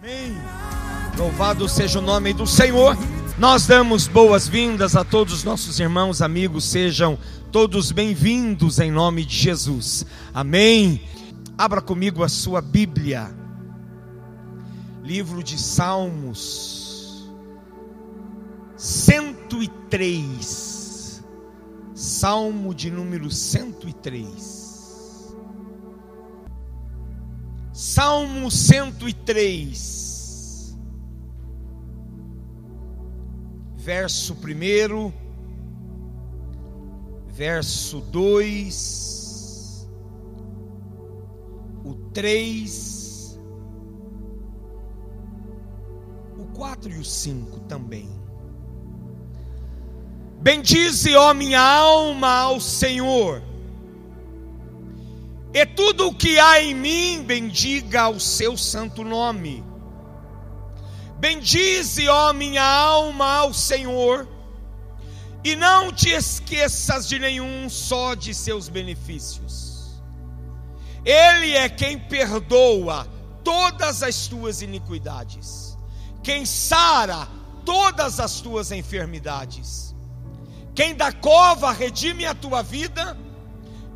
Amém. Louvado seja o nome do Senhor. Nós damos boas-vindas a todos os nossos irmãos, amigos, sejam todos bem-vindos em nome de Jesus. Amém. Abra comigo a sua Bíblia. Livro de Salmos 103. Salmo de número 103. Salmo 103, verso 1, verso 2, o 3, o 4 e o 5 também. Bendize, ó minha alma, ao Senhor e tudo o que há em mim, bendiga o seu santo nome. Bendize, ó minha alma, ao Senhor, e não te esqueças de nenhum só de seus benefícios. Ele é quem perdoa todas as tuas iniquidades, quem sara todas as tuas enfermidades, quem da cova redime a tua vida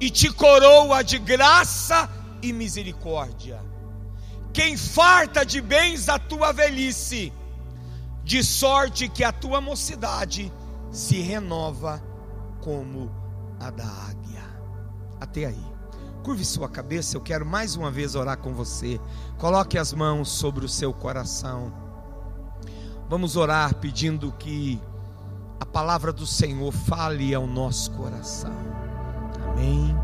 e te coroa de graça e misericórdia. Quem farta de bens a tua velhice, de sorte que a tua mocidade se renova como a da águia. Até aí. Curve sua cabeça, eu quero mais uma vez orar com você. Coloque as mãos sobre o seu coração. Vamos orar pedindo que a palavra do Senhor fale ao nosso coração. Amém.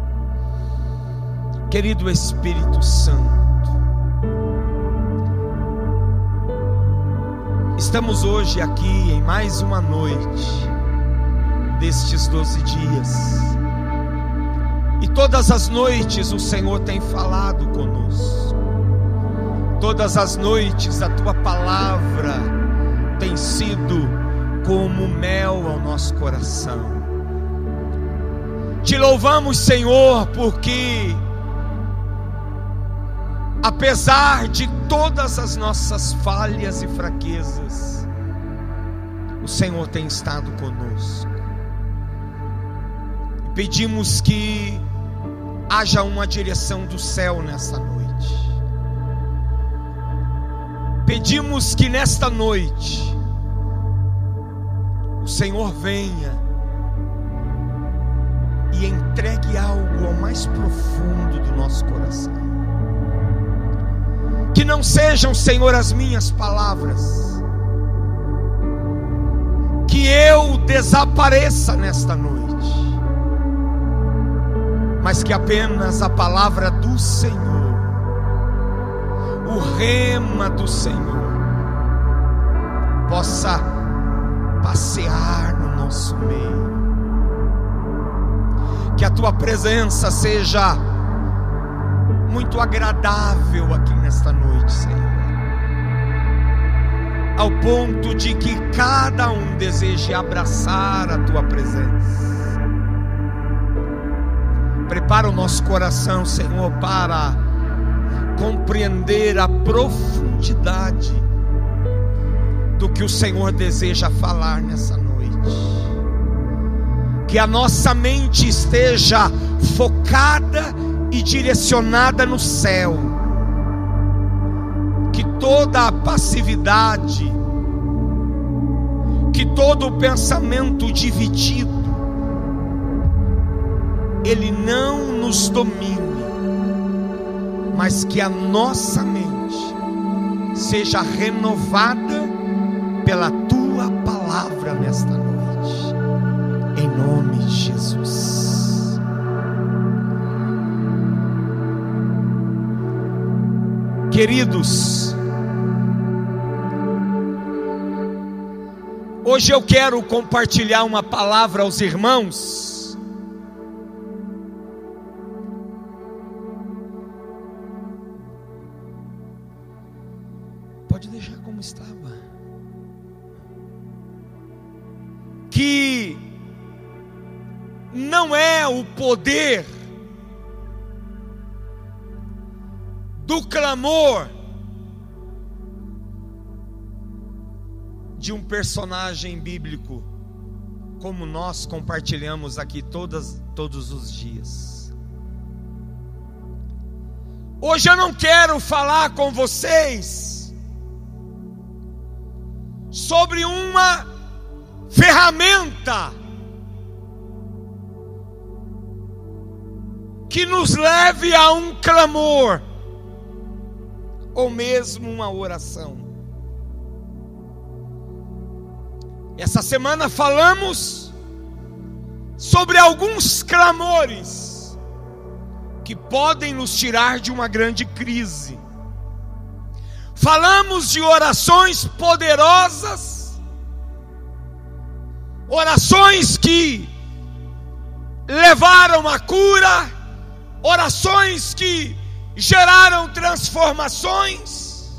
Querido Espírito Santo, estamos hoje aqui em mais uma noite destes doze dias, e todas as noites o Senhor tem falado conosco, todas as noites a tua palavra tem sido como mel ao nosso coração. Te louvamos, Senhor, porque apesar de todas as nossas falhas e fraquezas, o Senhor tem estado conosco. Pedimos que haja uma direção do céu nessa noite. Pedimos que nesta noite o Senhor venha e entregue algo ao mais profundo do nosso coração. Que não sejam, Senhor, as minhas palavras, que eu desapareça nesta noite, mas que apenas a palavra do Senhor, o rema do Senhor, possa passear no nosso meio que a tua presença seja muito agradável aqui nesta noite, Senhor. Ao ponto de que cada um deseje abraçar a tua presença. Prepara o nosso coração, Senhor, para compreender a profundidade do que o Senhor deseja falar nessa noite que a nossa mente esteja focada e direcionada no céu, que toda a passividade, que todo o pensamento dividido, ele não nos domine, mas que a nossa mente seja renovada pela tua palavra nesta noite Queridos, hoje eu quero compartilhar uma palavra aos irmãos. Pode deixar como estava. Que não é o poder do clamor de um personagem bíblico, como nós compartilhamos aqui todas, todos os dias. Hoje eu não quero falar com vocês sobre uma ferramenta que nos leve a um clamor ou mesmo uma oração. Essa semana falamos sobre alguns clamores que podem nos tirar de uma grande crise. Falamos de orações poderosas, orações que levaram a cura, orações que geraram transformações,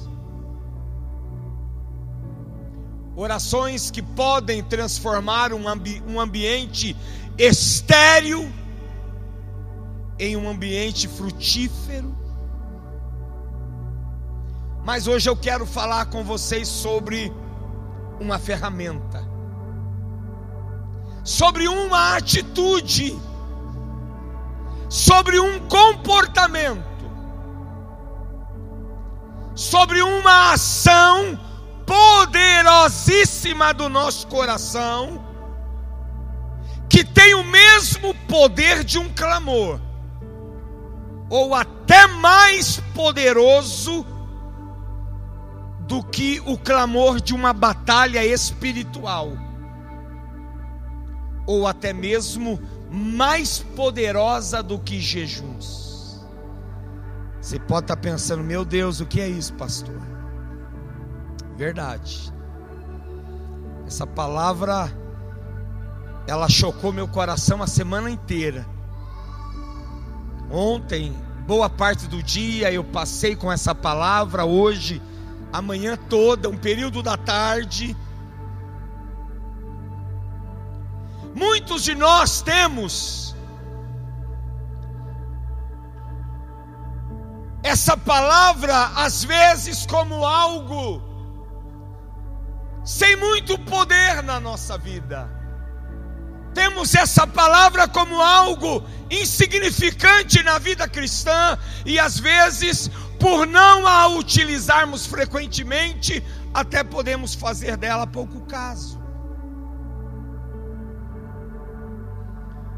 orações que podem transformar um, ambi um ambiente estéril em um ambiente frutífero. Mas hoje eu quero falar com vocês sobre uma ferramenta, sobre uma atitude, sobre um comportamento sobre uma ação poderosíssima do nosso coração, que tem o mesmo poder de um clamor, ou até mais poderoso do que o clamor de uma batalha espiritual, ou até mesmo mais poderosa do que jejuns. Você pode estar pensando, meu Deus, o que é isso, pastor? Verdade. Essa palavra, ela chocou meu coração a semana inteira. Ontem, boa parte do dia eu passei com essa palavra, hoje, amanhã toda, um período da tarde. Muitos de nós temos essa palavra às vezes como algo sem muito poder na nossa vida. Temos essa palavra como algo insignificante na vida cristã e às vezes, por não a utilizarmos frequentemente, até podemos fazer dela pouco caso.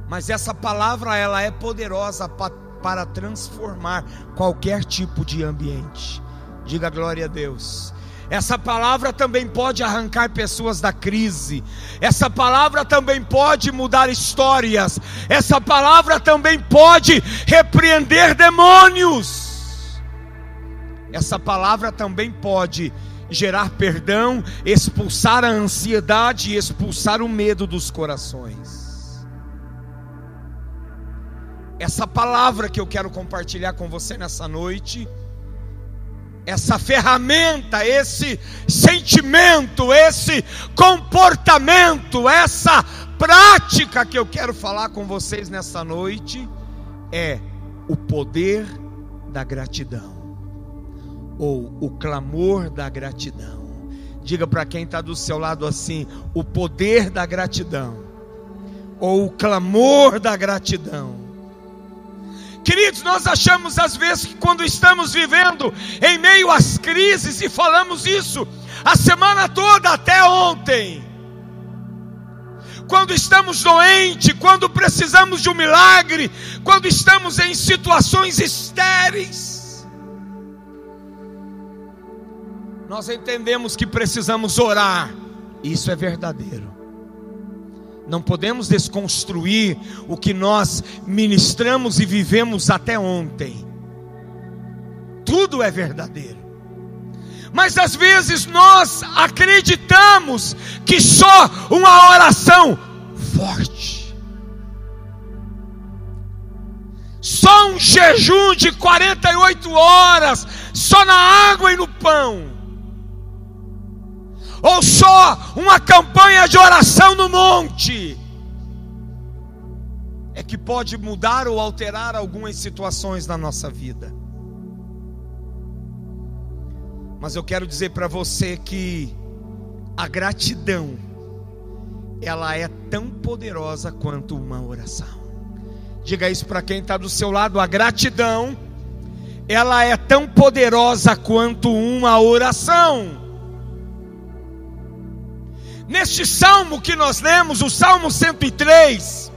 Mas essa palavra ela é poderosa para para transformar qualquer tipo de ambiente. Diga glória a Deus. Essa palavra também pode arrancar pessoas da crise. Essa palavra também pode mudar histórias. Essa palavra também pode repreender demônios. Essa palavra também pode gerar perdão, expulsar a ansiedade e expulsar o medo dos corações. Essa palavra que eu quero compartilhar com você nessa noite, essa ferramenta, esse sentimento, esse comportamento, essa prática que eu quero falar com vocês nessa noite é o poder da gratidão, ou o clamor da gratidão. Diga para quem está do seu lado assim: o poder da gratidão, ou o clamor da gratidão. Queridos, nós achamos às vezes que quando estamos vivendo em meio às crises, e falamos isso a semana toda até ontem, quando estamos doentes, quando precisamos de um milagre, quando estamos em situações estéreis, nós entendemos que precisamos orar, isso é verdadeiro. Não podemos desconstruir o que nós ministramos e vivemos até ontem. Tudo é verdadeiro. Mas às vezes nós acreditamos que só uma oração forte, só um jejum de 48 horas, só na água e no pão, ou só uma campanha de oração no monte, é que pode mudar ou alterar algumas situações na nossa vida. Mas eu quero dizer para você que A gratidão, ela é tão poderosa quanto uma oração. Diga isso para quem está do seu lado: a gratidão, ela é tão poderosa quanto uma oração. Neste salmo que nós lemos, o Salmo 103,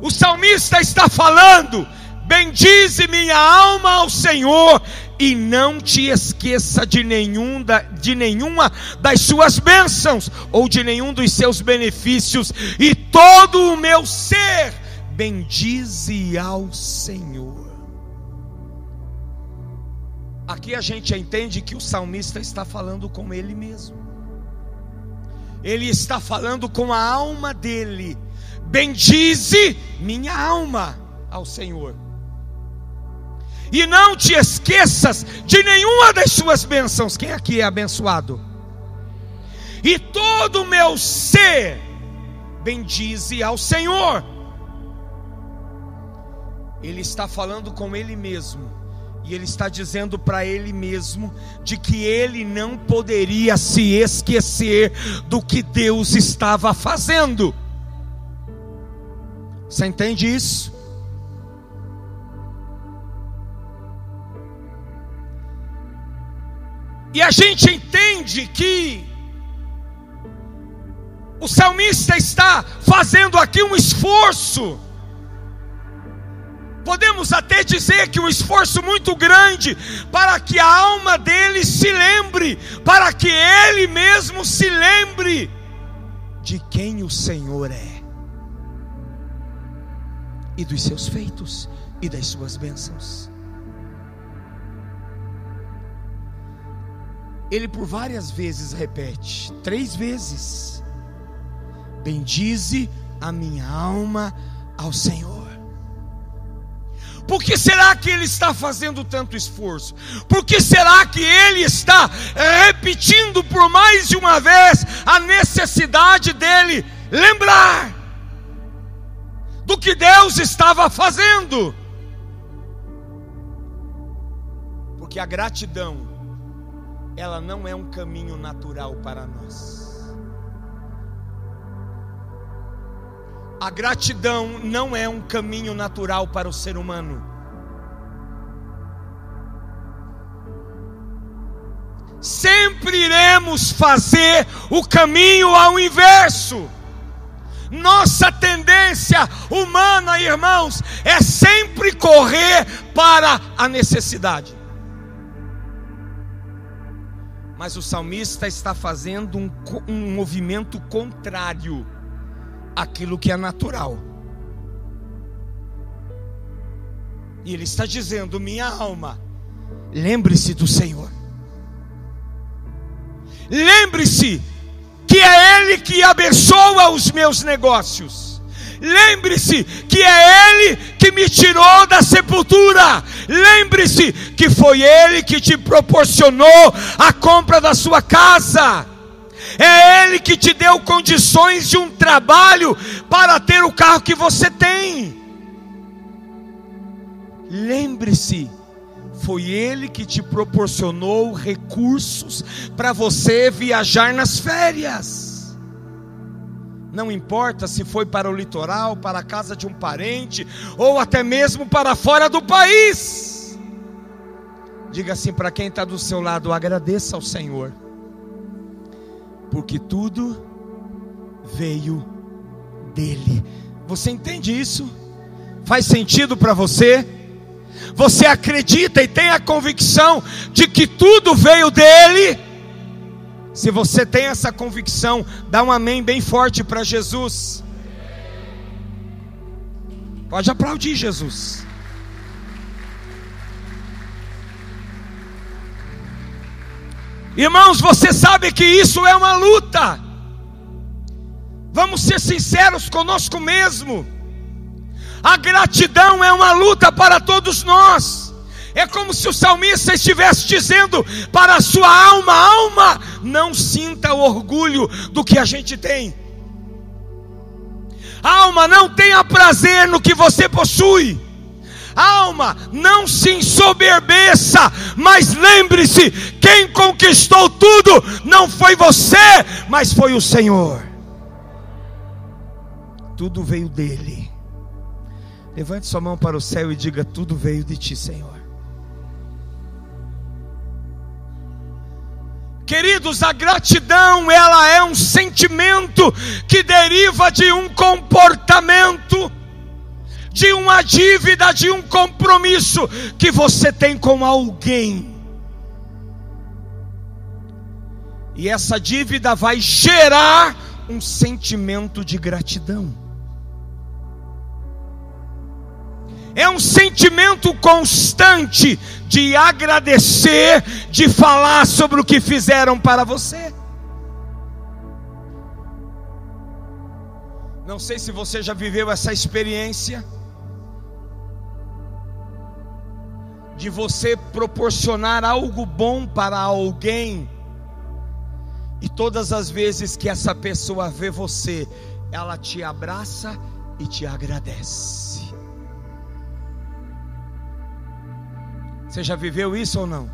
o salmista está falando: Bendize minha alma ao Senhor e não te esqueça de, nenhum da, de nenhuma das suas bênçãos ou de nenhum dos seus benefícios, e todo o meu ser bendize ao Senhor. Aqui a gente entende que o salmista está falando com ele mesmo, ele está falando com a alma dele. Bendize minha alma ao Senhor e não te esqueças de nenhuma das suas bênçãos. Quem aqui é abençoado? E todo o meu ser bendize ao Senhor. Ele está falando com ele mesmo. E ele está dizendo para ele mesmo de que ele não poderia se esquecer do que Deus estava fazendo. Você entende isso? E a gente entende que o salmista está fazendo aqui um esforço. Podemos até dizer que um esforço muito grande para que a alma dele se lembre, para que ele mesmo se lembre de quem o Senhor é e dos seus feitos e das suas bênçãos. ele por várias vezes repete, três vezes: Bendize a minha alma ao Senhor. Por que será que ele está fazendo tanto esforço? Por que será que ele está repetindo por mais de uma vez a necessidade dele lembrar do que Deus estava fazendo? Porque a gratidão ela não é um caminho natural para nós. A gratidão não é um caminho natural para o ser humano. Sempre iremos fazer o caminho ao inverso. Nossa tendência humana, irmãos, é sempre correr para a necessidade. Mas o salmista está fazendo um, um movimento contrário àquilo que é natural. E ele está dizendo: minha alma, lembre-se do Senhor. Lembre-se que é Ele que abençoa os meus negócios. Lembre-se que é Ele que me tirou da sepultura. Lembre-se que foi Ele que te proporcionou a compra da sua casa. É Ele que te deu condições de um trabalho para ter o carro que você tem. Lembre-se, foi Ele que te proporcionou recursos para você viajar nas férias. Não importa se foi para o litoral, para a casa de um parente, ou até mesmo para fora do país. Diga assim para quem está do seu lado: agradeça ao Senhor, porque tudo veio dEle. Você entende isso? Faz sentido para você? Você acredita e tem a convicção de que tudo veio dEle? Se você tem essa convicção, dá um amém bem forte para Jesus. Pode aplaudir Jesus. Irmãos, você sabe que isso é uma luta. Vamos ser sinceros conosco mesmo. A gratidão é uma luta para todos nós. É como se o salmista estivesse dizendo para a sua alma: alma, não sinta orgulho do que a gente tem. Alma, não tenha prazer no que você possui. Alma, não se ensoberbeça, mas lembre-se: quem conquistou tudo não foi você, mas foi o Senhor. Tudo veio dele. Levante sua mão para o céu e diga: Tudo veio de ti, Senhor. Queridos, a gratidão, ela é um sentimento que deriva de um comportamento, de uma dívida, de um compromisso que você tem com alguém. E essa dívida vai gerar um sentimento de gratidão. é um sentimento constante de agradecer, de falar sobre o que fizeram para você. Não sei se você já viveu essa experiência de você proporcionar algo bom para alguém, e todas as vezes que essa pessoa vê você, ela te abraça e te agradece. Você já viveu isso ou não?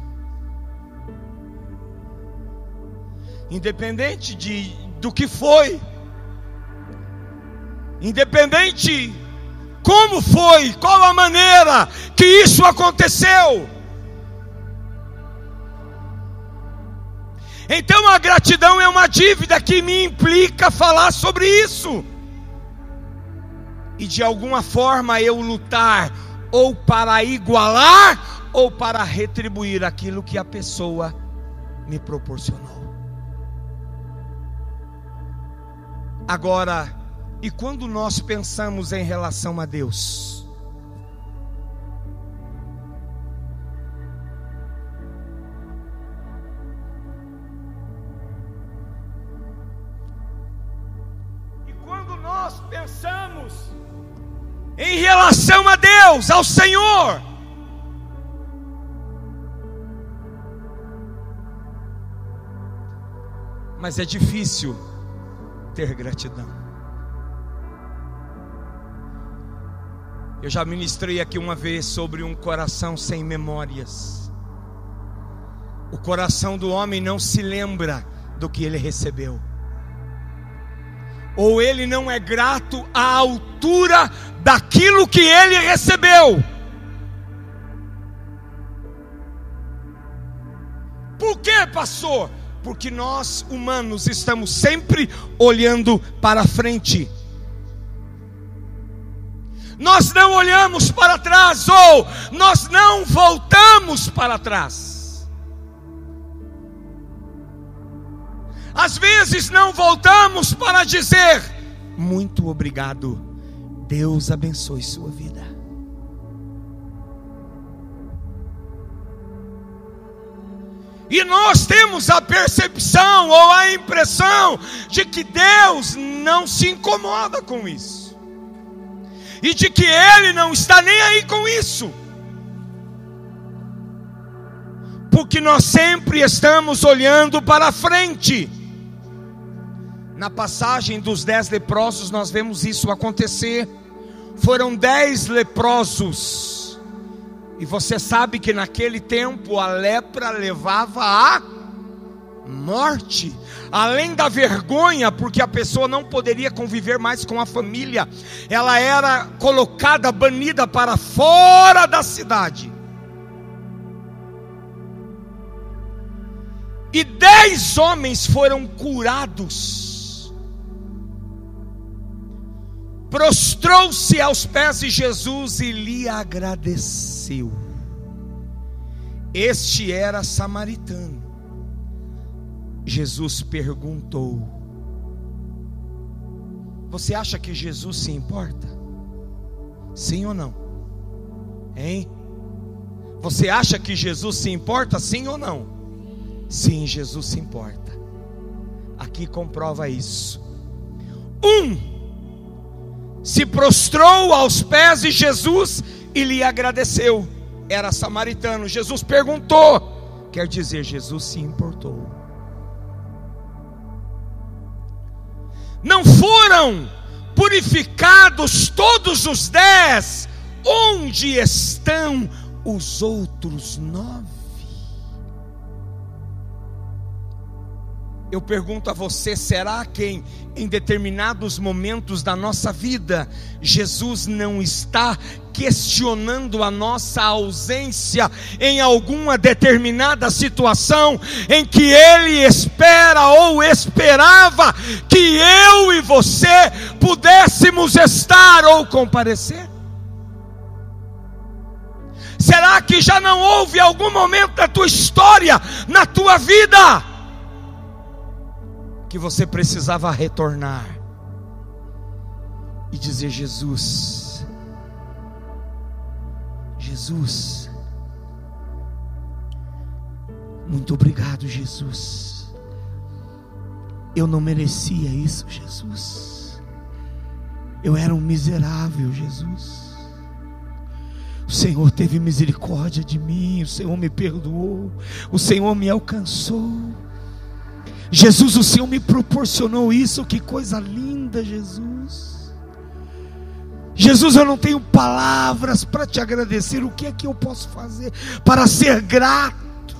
Independente de do que foi, independente como foi, qual a maneira que isso aconteceu. Então a gratidão é uma dívida que me implica falar sobre isso. E de alguma forma eu lutar ou para igualar ou para retribuir aquilo que a pessoa me proporcionou. Agora, e quando nós pensamos em relação a Deus? E quando nós pensamos em relação a Deus, ao Senhor, mas é difícil ter gratidão. Eu já ministrei aqui uma vez sobre um coração sem memórias. O coração do homem não se lembra do que ele recebeu. Ou ele não é grato à altura daquilo que ele recebeu. Por que, pastor? porque nós humanos estamos sempre olhando para frente. Nós não olhamos para trás ou nós não voltamos para trás. Às vezes não voltamos para dizer muito obrigado. Deus abençoe sua vida. E nós temos a percepção ou a impressão de que Deus não se incomoda com isso, e de que Ele não está nem aí com isso, porque nós sempre estamos olhando para frente. Na passagem dos dez leprosos, nós vemos isso acontecer. Foram dez leprosos e você sabe que naquele tempo a lepra levava a morte, além da vergonha, porque a pessoa não poderia conviver mais com a família, ela era colocada, banida para fora da cidade. E dez homens foram curados prostrou-se aos pés de Jesus e lhe agradeceu. Este era samaritano. Jesus perguntou: Você acha que Jesus se importa? Sim ou não? Hein? Você acha que Jesus se importa? Sim ou não? Sim, Jesus se importa. Aqui comprova isso. Um se prostrou aos pés de Jesus e lhe agradeceu. Era samaritano. Jesus perguntou, quer dizer, Jesus se importou. Não foram purificados todos os dez, onde estão os outros nove? Eu pergunto a você: será que em, determinados momentos da nossa vida, Jesus não está questionando a nossa ausência em alguma determinada situação em que Ele espera ou esperava que eu e você pudéssemos estar ou comparecer? Será que já não houve algum momento da tua história, na tua vida? Que você precisava retornar e dizer: Jesus, Jesus, muito obrigado, Jesus. Eu não merecia isso, Jesus. Eu era um miserável, Jesus. O Senhor teve misericórdia de mim, o Senhor me perdoou, o Senhor me alcançou. Jesus, o Senhor me proporcionou isso, que coisa linda, Jesus. Jesus, eu não tenho palavras para te agradecer, o que é que eu posso fazer para ser grato?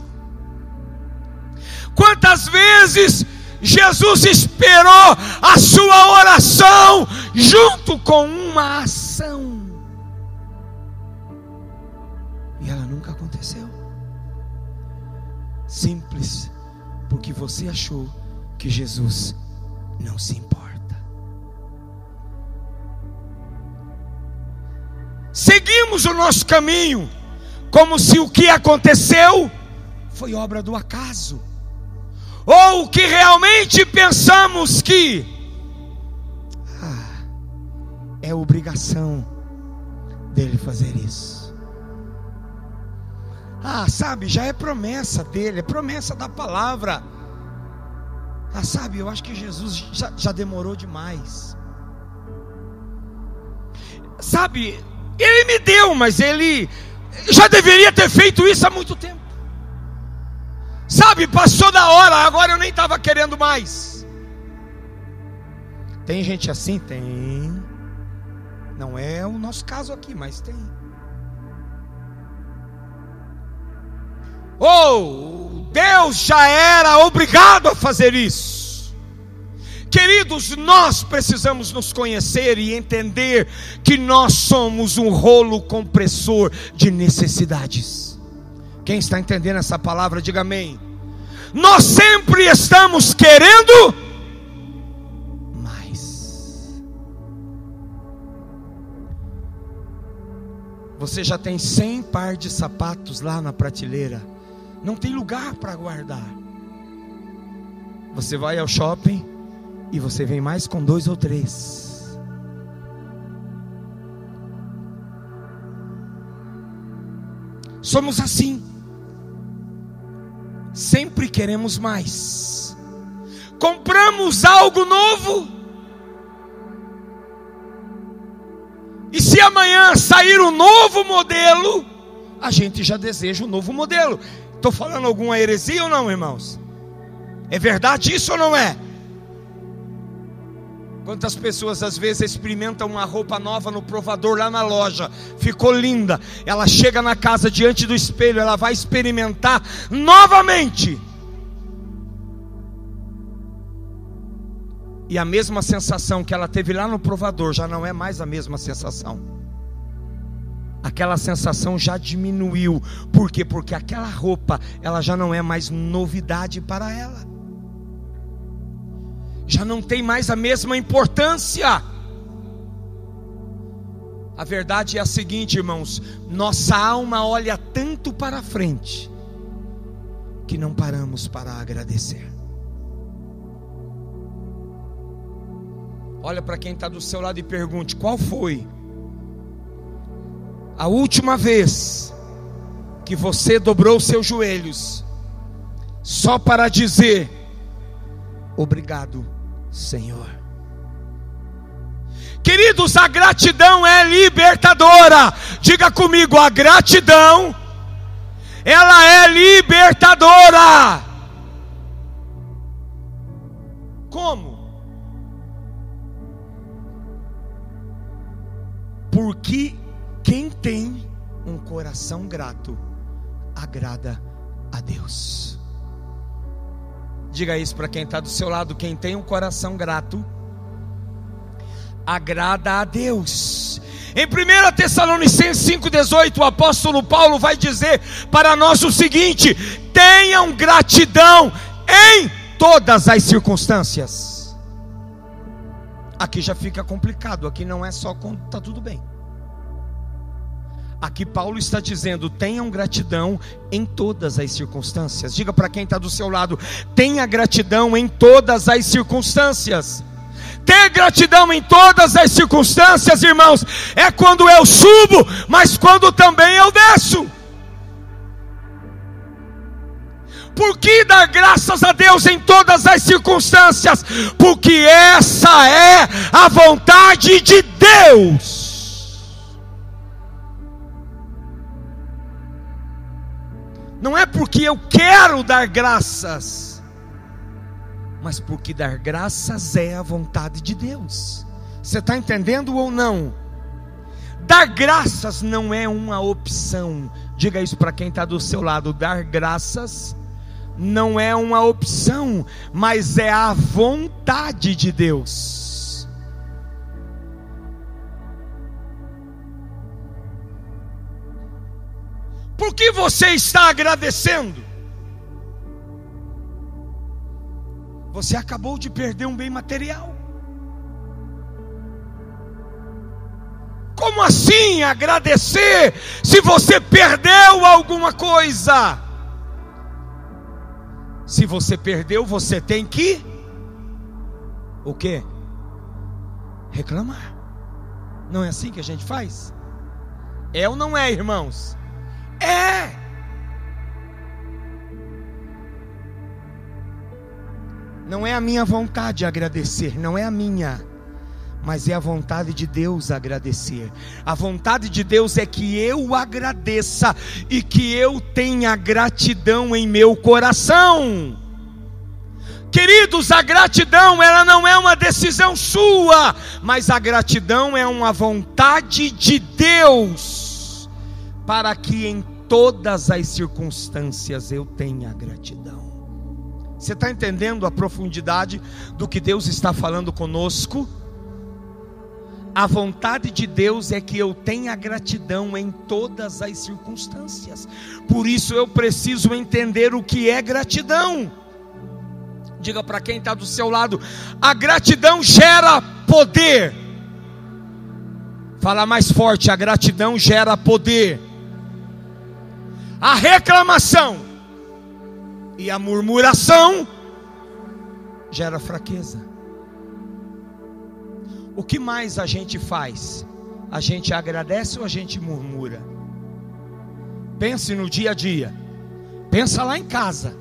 Quantas vezes Jesus esperou a sua oração junto com uma ação, e ela nunca aconteceu. Simples porque você achou que Jesus não se importa. Seguimos o nosso caminho, como se o que aconteceu foi obra do acaso, ou que realmente pensamos que ah, é obrigação dele fazer isso. Ah, sabe, já é promessa dele, é promessa da palavra. Ah, sabe, eu acho que Jesus já, já demorou demais. Sabe, ele me deu, mas ele já deveria ter feito isso há muito tempo. Sabe, passou da hora, agora eu nem estava querendo mais. Tem gente assim? Tem. Não é o nosso caso aqui, mas tem. Ou oh, Deus já era obrigado a fazer isso. Queridos, nós precisamos nos conhecer e entender que nós somos um rolo compressor de necessidades. Quem está entendendo essa palavra, diga amém. Nós sempre estamos querendo mais. Você já tem 100 par de sapatos lá na prateleira não tem lugar para guardar. Você vai ao shopping e você vem mais com dois ou três. Somos assim. Sempre queremos mais. Compramos algo novo. E se amanhã sair um novo modelo, a gente já deseja um novo modelo. Estou falando alguma heresia ou não, irmãos? É verdade isso ou não é? Quantas pessoas às vezes experimentam uma roupa nova no provador lá na loja, ficou linda. Ela chega na casa diante do espelho, ela vai experimentar novamente. E a mesma sensação que ela teve lá no provador já não é mais a mesma sensação aquela sensação já diminuiu. Por quê? Porque aquela roupa, ela já não é mais novidade para ela. Já não tem mais a mesma importância. A verdade é a seguinte, irmãos: nossa alma olha tanto para frente que não paramos para agradecer. Olha para quem está do seu lado e pergunte: qual foi a última vez que você dobrou seus joelhos, só para dizer: Obrigado, Senhor. Queridos, a gratidão é libertadora. Diga comigo, a gratidão, ela é libertadora. Como? Porque quem tem um coração grato agrada a Deus. Diga isso para quem está do seu lado: quem tem um coração grato agrada a Deus. Em 1 Tessalonicenses 5,18, o apóstolo Paulo vai dizer para nós o seguinte: tenham gratidão em todas as circunstâncias. Aqui já fica complicado, aqui não é só quando está tudo bem. Aqui Paulo está dizendo: tenham gratidão em todas as circunstâncias. Diga para quem está do seu lado: tenha gratidão em todas as circunstâncias. Ter gratidão em todas as circunstâncias, irmãos, é quando eu subo, mas quando também eu desço. Por que dar graças a Deus em todas as circunstâncias? Porque essa é a vontade de Deus. Não é porque eu quero dar graças mas porque dar graças é a vontade de Deus. Você está entendendo ou não? Dar graças não é uma opção. Diga isso para quem está do seu lado. Dar graças não é uma opção, mas é a vontade de Deus. Por que você está agradecendo? Você acabou de perder um bem material. Como assim agradecer se você perdeu alguma coisa? Se você perdeu, você tem que o quê? Reclamar. Não é assim que a gente faz? É ou não é, irmãos? É. Não é a minha vontade agradecer, não é a minha, mas é a vontade de Deus agradecer. A vontade de Deus é que eu agradeça e que eu tenha gratidão em meu coração. Queridos, a gratidão, ela não é uma decisão sua, mas a gratidão é uma vontade de Deus, para que em todas as circunstâncias eu tenha gratidão. Você está entendendo a profundidade do que Deus está falando conosco? A vontade de Deus é que eu tenha gratidão em todas as circunstâncias. Por isso eu preciso entender o que é gratidão. Diga para quem está do seu lado: a gratidão gera poder. Fala mais forte: a gratidão gera poder. A reclamação e a murmuração gera fraqueza. O que mais a gente faz? A gente agradece ou a gente murmura? Pense no dia a dia. Pensa lá em casa.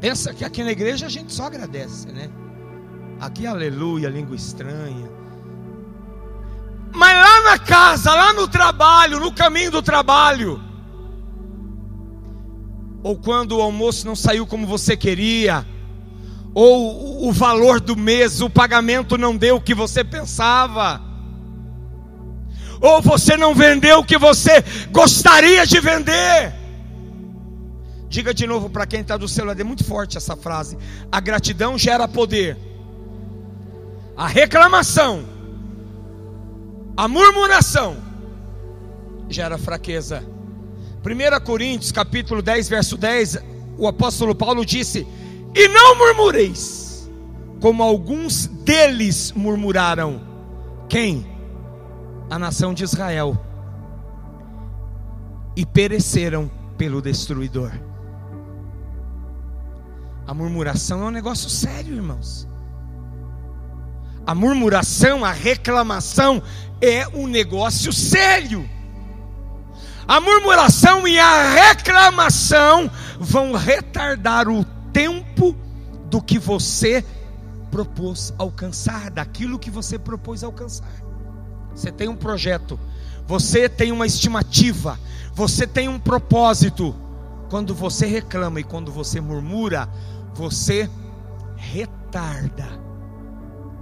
Pensa que aqui na igreja a gente só agradece, né? Aqui aleluia, língua estranha. Mas lá na casa, lá no trabalho, no caminho do trabalho, ou quando o almoço não saiu como você queria, ou o valor do mês, o pagamento não deu o que você pensava, ou você não vendeu o que você gostaria de vender. Diga de novo para quem está do lado, é muito forte essa frase. A gratidão gera poder, a reclamação, a murmuração gera fraqueza. 1 Coríntios capítulo 10, verso 10, o apóstolo Paulo disse: E não murmureis, como alguns deles murmuraram. Quem? A nação de Israel. E pereceram pelo destruidor. A murmuração é um negócio sério, irmãos. A murmuração, a reclamação é um negócio sério. A murmuração e a reclamação vão retardar o tempo do que você propôs alcançar, daquilo que você propôs alcançar. Você tem um projeto, você tem uma estimativa, você tem um propósito. Quando você reclama e quando você murmura, você retarda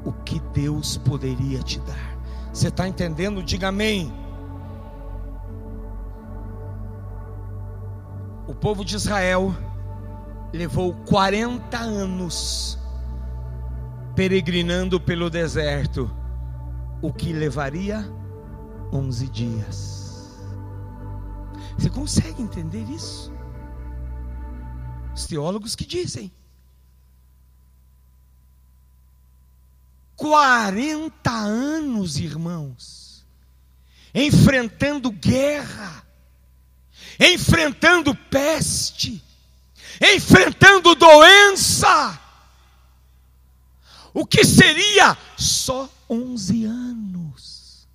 o que Deus poderia te dar. Você está entendendo? Diga amém. O povo de Israel levou 40 anos peregrinando pelo deserto, o que levaria 11 dias. Você consegue entender isso? Os teólogos que dizem 40 anos, irmãos, enfrentando guerra, enfrentando peste, enfrentando doença. O que seria só 11 anos?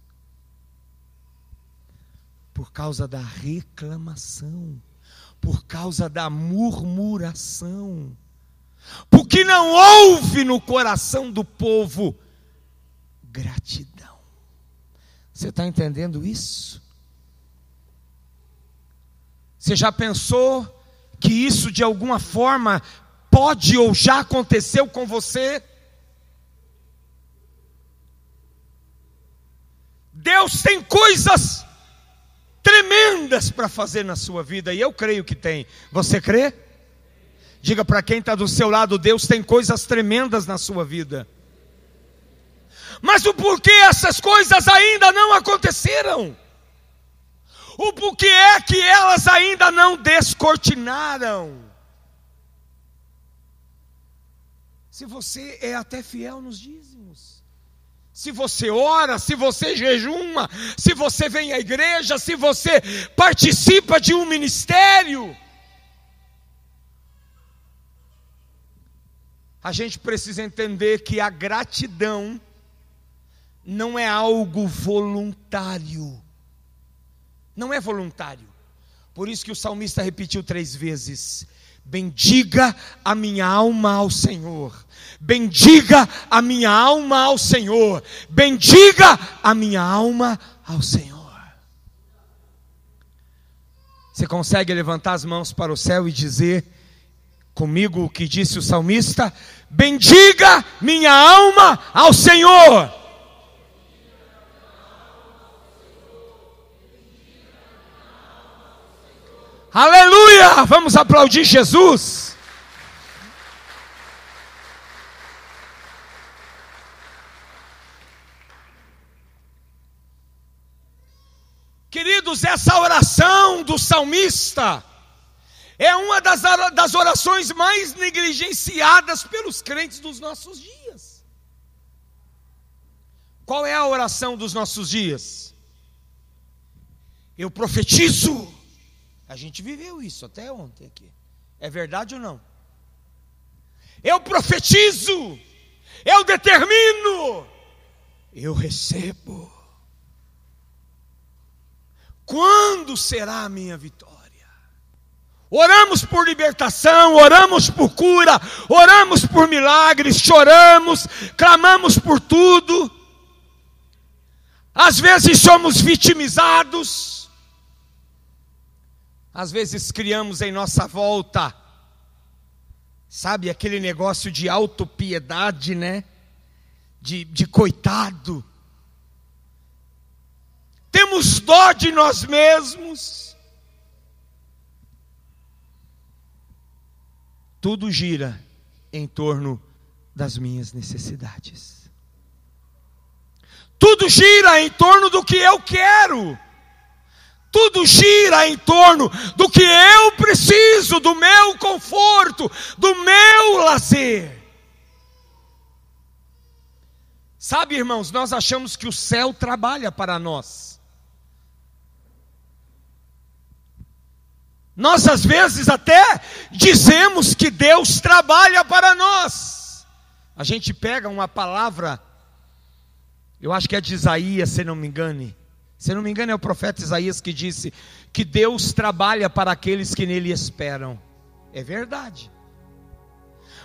Por causa da reclamação, por causa da murmuração porque não houve no coração do povo gratidão. Você está entendendo isso? Você já pensou que isso de alguma forma pode ou já aconteceu com você? Deus tem coisas tremendas para fazer na sua vida, e eu creio que tem. Você crê? Diga para quem está do seu lado: Deus tem coisas tremendas na sua vida. Mas o porquê essas coisas ainda não aconteceram? O porquê é que elas ainda não descortinaram? Se você é até fiel nos dízimos, se você ora, se você jejuma, se você vem à igreja, se você participa de um ministério, a gente precisa entender que a gratidão não é algo voluntário. Não é voluntário. Por isso que o salmista repetiu três vezes: Bendiga a minha alma ao Senhor. Bendiga a minha alma ao Senhor. Bendiga a minha alma ao Senhor. Você consegue levantar as mãos para o céu e dizer: comigo o que disse o salmista: Bendiga minha alma ao Senhor. Aleluia! Vamos aplaudir Jesus. Queridos, essa oração do salmista é uma das, orações mais negligenciadas pelos crentes dos nossos dias. Qual é a oração dos nossos dias? Eu profetizo. A gente viveu isso até ontem aqui. É verdade ou não? Eu profetizo. Eu determino. Eu recebo. Quando será a minha vitória? Oramos por libertação, oramos por cura, oramos por milagres, choramos, clamamos por tudo. Às vezes somos vitimizados, às vezes criamos em nossa volta, sabe, aquele negócio de autopiedade, né? De, de coitado. Temos dó de nós mesmos. tudo gira em torno das minhas necessidades. Tudo gira em torno do que eu quero. Tudo gira em torno do que eu preciso, do meu conforto, do meu lazer. Sabe, irmãos, nós achamos que o céu trabalha para nós. Nós às vezes até dizemos que Deus trabalha para nós. A gente pega uma palavra, eu acho que é de Isaías, se não me engane. Se não me engano, é o profeta Isaías que disse que Deus trabalha para aqueles que nele esperam. É verdade.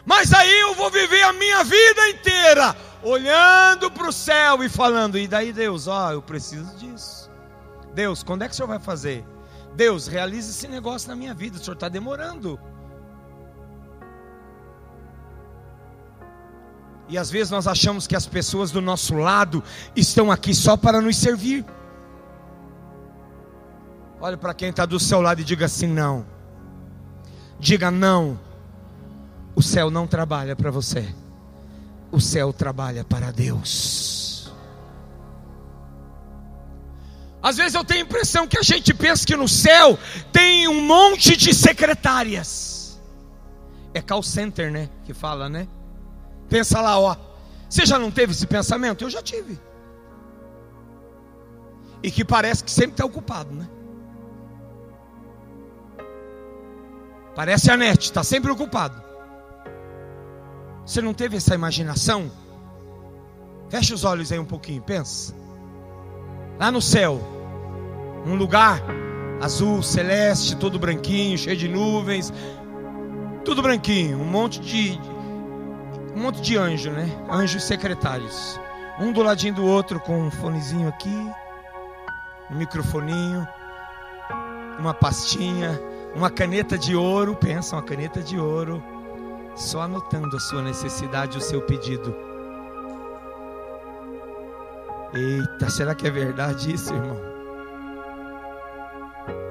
Mas aí eu vou viver a minha vida inteira olhando para o céu e falando: e daí, Deus, ó, oh, eu preciso disso. Deus, quando é que o senhor vai fazer? Deus, realize esse negócio na minha vida, o senhor está demorando. E às vezes nós achamos que as pessoas do nosso lado estão aqui só para nos servir. Olhe para quem está do seu lado e diga assim: não. Diga não. O céu não trabalha para você. O céu trabalha para Deus. Às vezes eu tenho a impressão que a gente pensa que no céu tem um monte de secretárias. É call center, né? Que fala, né? Pensa lá, ó. Você já não teve esse pensamento? Eu já tive. E que parece que sempre está ocupado, né? Parece a net, está sempre ocupado. Você não teve essa imaginação? Feche os olhos aí um pouquinho, pensa. Lá no céu, um lugar azul, celeste, todo branquinho, cheio de nuvens, tudo branquinho, um monte de um monte de anjo, né? Anjos secretários. Um do ladinho do outro com um fonezinho aqui, um microfoninho, uma pastinha, uma caneta de ouro, pensa, uma caneta de ouro, só anotando a sua necessidade, o seu pedido. Eita, será que é verdade isso, irmão?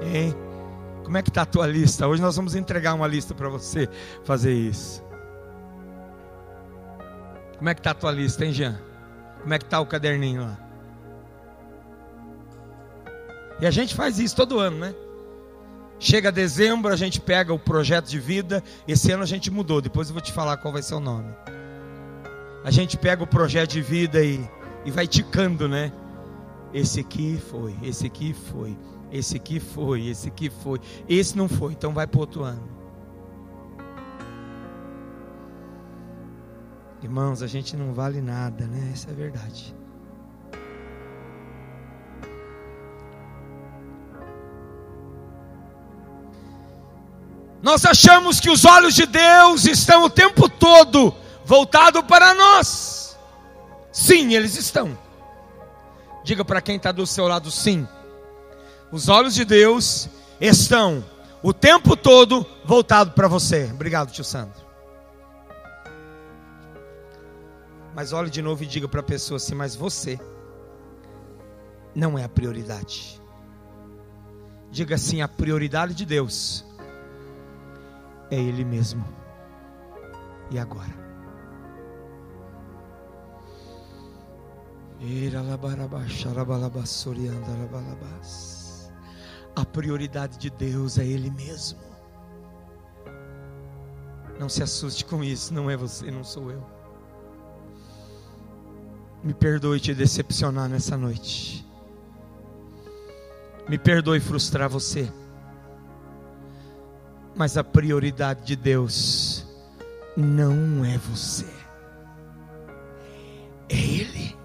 Hein? Como é que está a tua lista? Hoje nós vamos entregar uma lista para você fazer isso. Como é que está a tua lista, hein, Jean? Como é que está o caderninho lá? E a gente faz isso todo ano, né? Chega dezembro, a gente pega o projeto de vida. Esse ano a gente mudou, depois eu vou te falar qual vai ser o nome. A gente pega o projeto de vida e, e vai ticando, né? Esse aqui foi, esse aqui foi, esse aqui foi, esse aqui foi. Esse não foi, então vai para outro ano. Irmãos, a gente não vale nada, né? Essa é a verdade. Nós achamos que os olhos de Deus estão o tempo todo voltados para nós. Sim, eles estão. Diga para quem está do seu lado, sim. Os olhos de Deus estão o tempo todo voltados para você. Obrigado, tio Sandro. Mas olhe de novo e diga para a pessoa assim: Mas você não é a prioridade. Diga assim: a prioridade de Deus é Ele mesmo. E agora? A prioridade de Deus é Ele mesmo. Não se assuste com isso, não é você, não sou eu. Me perdoe te decepcionar nessa noite. Me perdoe frustrar você mas a prioridade de Deus não é você, é Ele.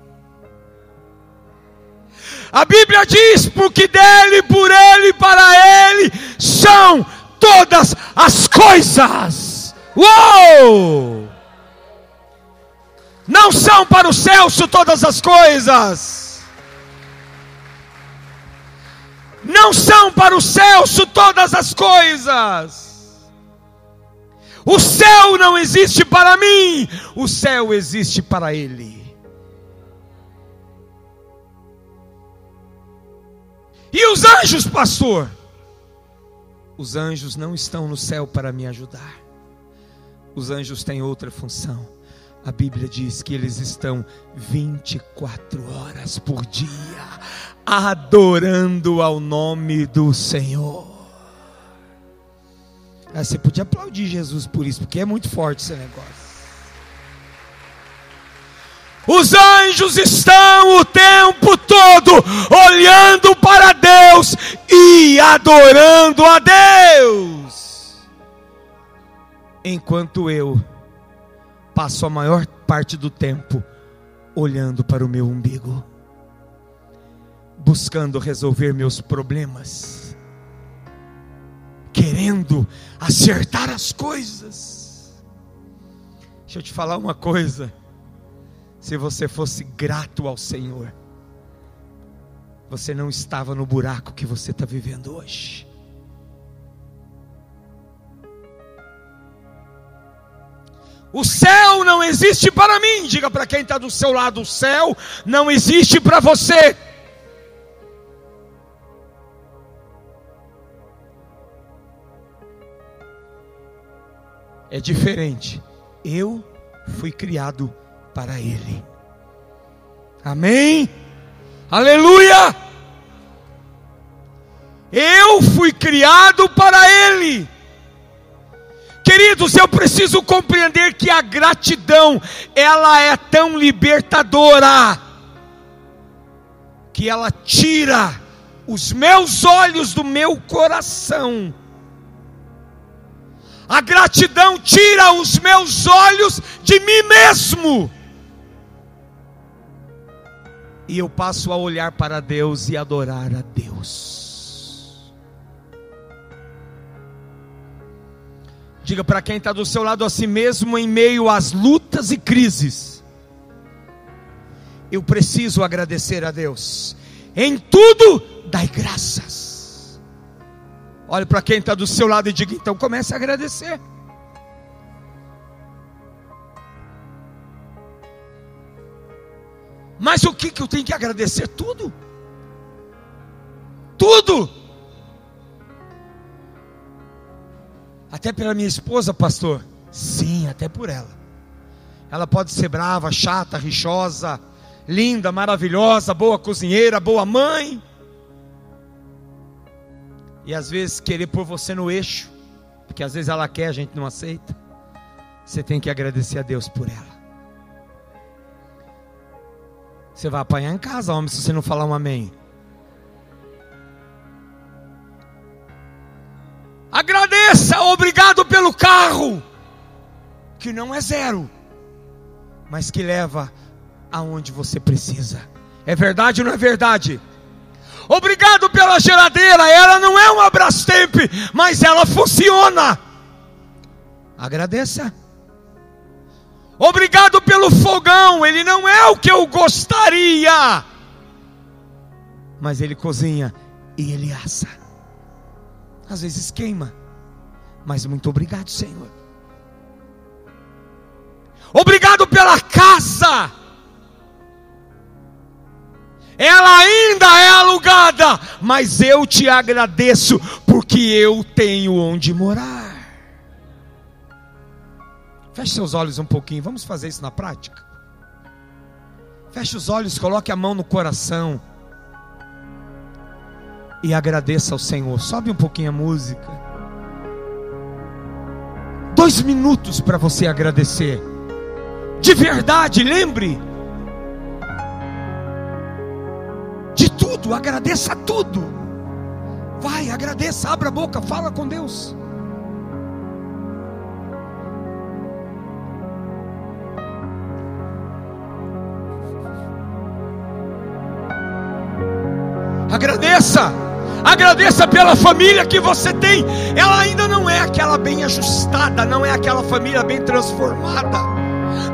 A Bíblia diz: porque dele, por ele, para ele são todas as coisas. Uou! Não são para o Celso todas as coisas. Não são para o Celso todas as coisas. O céu não existe para mim, o céu existe para Ele. E os anjos, pastor? Os anjos não estão no céu para me ajudar. Os anjos têm outra função. A Bíblia diz que eles estão 24 horas por dia adorando ao nome do Senhor. Ah, você podia aplaudir Jesus por isso, porque é muito forte esse negócio. Os anjos estão o tempo todo olhando para Deus e adorando a Deus. Enquanto eu passo a maior parte do tempo olhando para o meu umbigo, buscando resolver meus problemas querendo acertar as coisas. Deixa eu te falar uma coisa. Se você fosse grato ao Senhor, você não estava no buraco que você está vivendo hoje. O céu não existe para mim. Diga para quem está do seu lado: o céu não existe para você. é diferente. Eu fui criado para Ele. Amém? Aleluia! Eu fui criado para Ele. Queridos, eu preciso compreender que a gratidão, ela é tão libertadora, que ela tira os meus olhos do meu coração. A gratidão tira os meus olhos de mim mesmo. E eu passo a olhar para Deus e adorar a Deus. Diga para quem está do seu lado assim mesmo, em meio às lutas e crises. Eu preciso agradecer a Deus. Em tudo, dai graças. Olhe para quem está do seu lado e diga: então comece a agradecer. Mas o que, que eu tenho que agradecer? Tudo. Tudo. Até pela minha esposa, pastor? Sim, até por ela. Ela pode ser brava, chata, rixosa, linda, maravilhosa, boa cozinheira, boa mãe. E às vezes querer pôr você no eixo, porque às vezes ela quer, a gente não aceita. Você tem que agradecer a Deus por ela. Você vai apanhar em casa, homem, se você não falar um amém. Agradeça, obrigado pelo carro, que não é zero, mas que leva aonde você precisa. É verdade ou não é verdade? Obrigado pela geladeira, ela não é uma Brastemp, mas ela funciona. Agradeça. Obrigado pelo fogão, ele não é o que eu gostaria, mas ele cozinha e ele assa às vezes queima. Mas muito obrigado, Senhor. Obrigado pela casa. Ela ainda é alugada, mas eu te agradeço porque eu tenho onde morar. Feche seus olhos um pouquinho, vamos fazer isso na prática. Feche os olhos, coloque a mão no coração e agradeça ao Senhor. Sobe um pouquinho a música. Dois minutos para você agradecer. De verdade, lembre. De tudo, agradeça tudo. Vai, agradeça, abra a boca, fala com Deus. Agradeça. Agradeça pela família que você tem. Ela ainda não é aquela bem ajustada, não é aquela família bem transformada.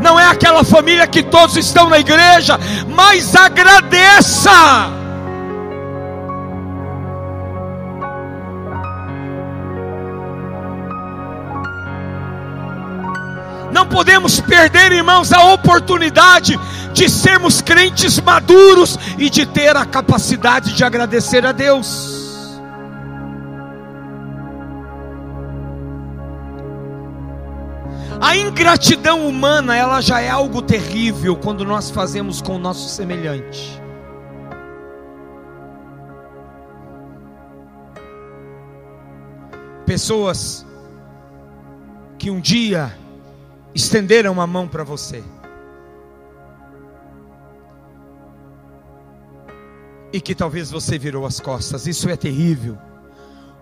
Não é aquela família que todos estão na igreja, mas agradeça. Não podemos perder, irmãos, a oportunidade de sermos crentes maduros e de ter a capacidade de agradecer a Deus. A ingratidão humana, ela já é algo terrível quando nós fazemos com o nosso semelhante. Pessoas que um dia estenderam a mão para você. E que talvez você virou as costas, isso é terrível.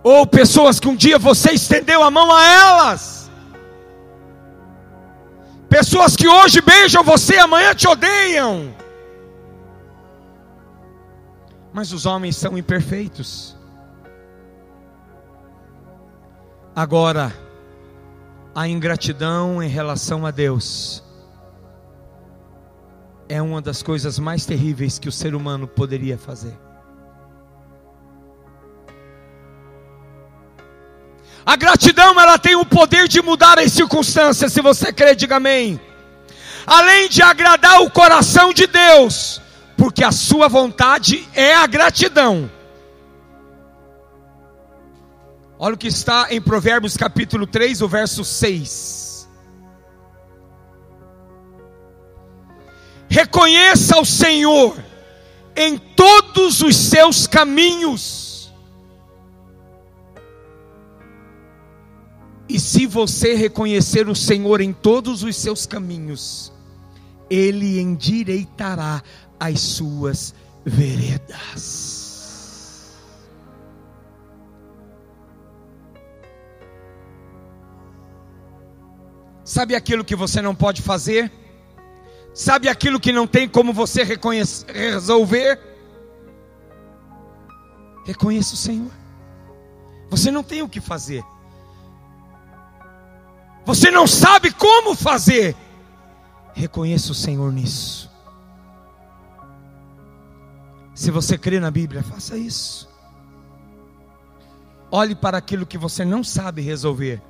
Ou pessoas que um dia você estendeu a mão a elas. Pessoas que hoje beijam você, amanhã te odeiam. Mas os homens são imperfeitos. Agora, a ingratidão em relação a Deus é uma das coisas mais terríveis que o ser humano poderia fazer. A gratidão ela tem o poder de mudar as circunstâncias, se você crê, diga amém. Além de agradar o coração de Deus, porque a sua vontade é a gratidão. Olha o que está em Provérbios capítulo 3, o verso 6. Reconheça o Senhor em todos os seus caminhos E se você reconhecer o Senhor em todos os seus caminhos, Ele endireitará as suas veredas. Sabe aquilo que você não pode fazer? Sabe aquilo que não tem como você resolver? Reconheça o Senhor. Você não tem o que fazer. Você não sabe como fazer. Reconheça o Senhor nisso. Se você crê na Bíblia, faça isso. Olhe para aquilo que você não sabe resolver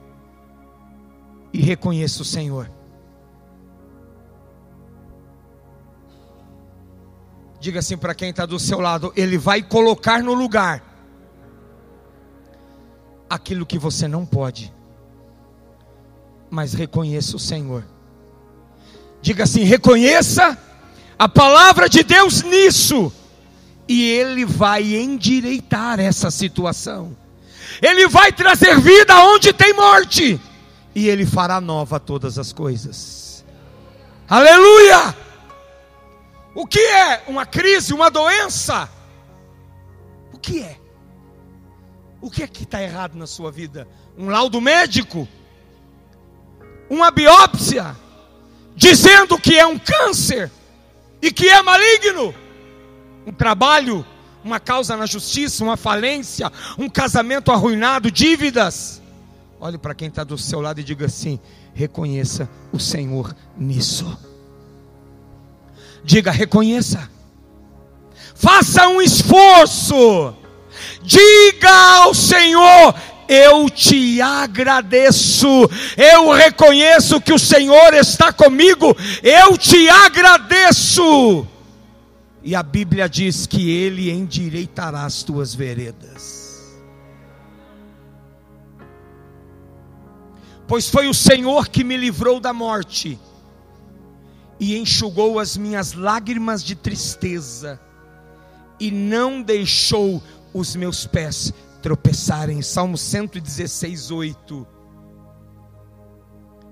e reconheça o Senhor. Diga assim para quem está do seu lado: Ele vai colocar no lugar aquilo que você não pode, mas reconheça o Senhor. Diga assim: reconheça a palavra de Deus nisso, e Ele vai endireitar essa situação, Ele vai trazer vida onde tem morte e Ele fará nova todas as coisas. Aleluia! O que é uma crise, uma doença? O que é? O que é que está errado na sua vida? Um laudo médico? Uma biópsia? Dizendo que é um câncer e que é maligno? Um trabalho, uma causa na justiça, uma falência, um casamento arruinado, dívidas? Olhe para quem está do seu lado e diga assim: reconheça o Senhor nisso. Diga, reconheça. Faça um esforço. Diga ao Senhor: eu te agradeço, eu reconheço que o Senhor está comigo, eu te agradeço. E a Bíblia diz que Ele endireitará as tuas veredas. pois foi o Senhor que me livrou da morte e enxugou as minhas lágrimas de tristeza e não deixou os meus pés tropeçarem. Salmo 116, 8.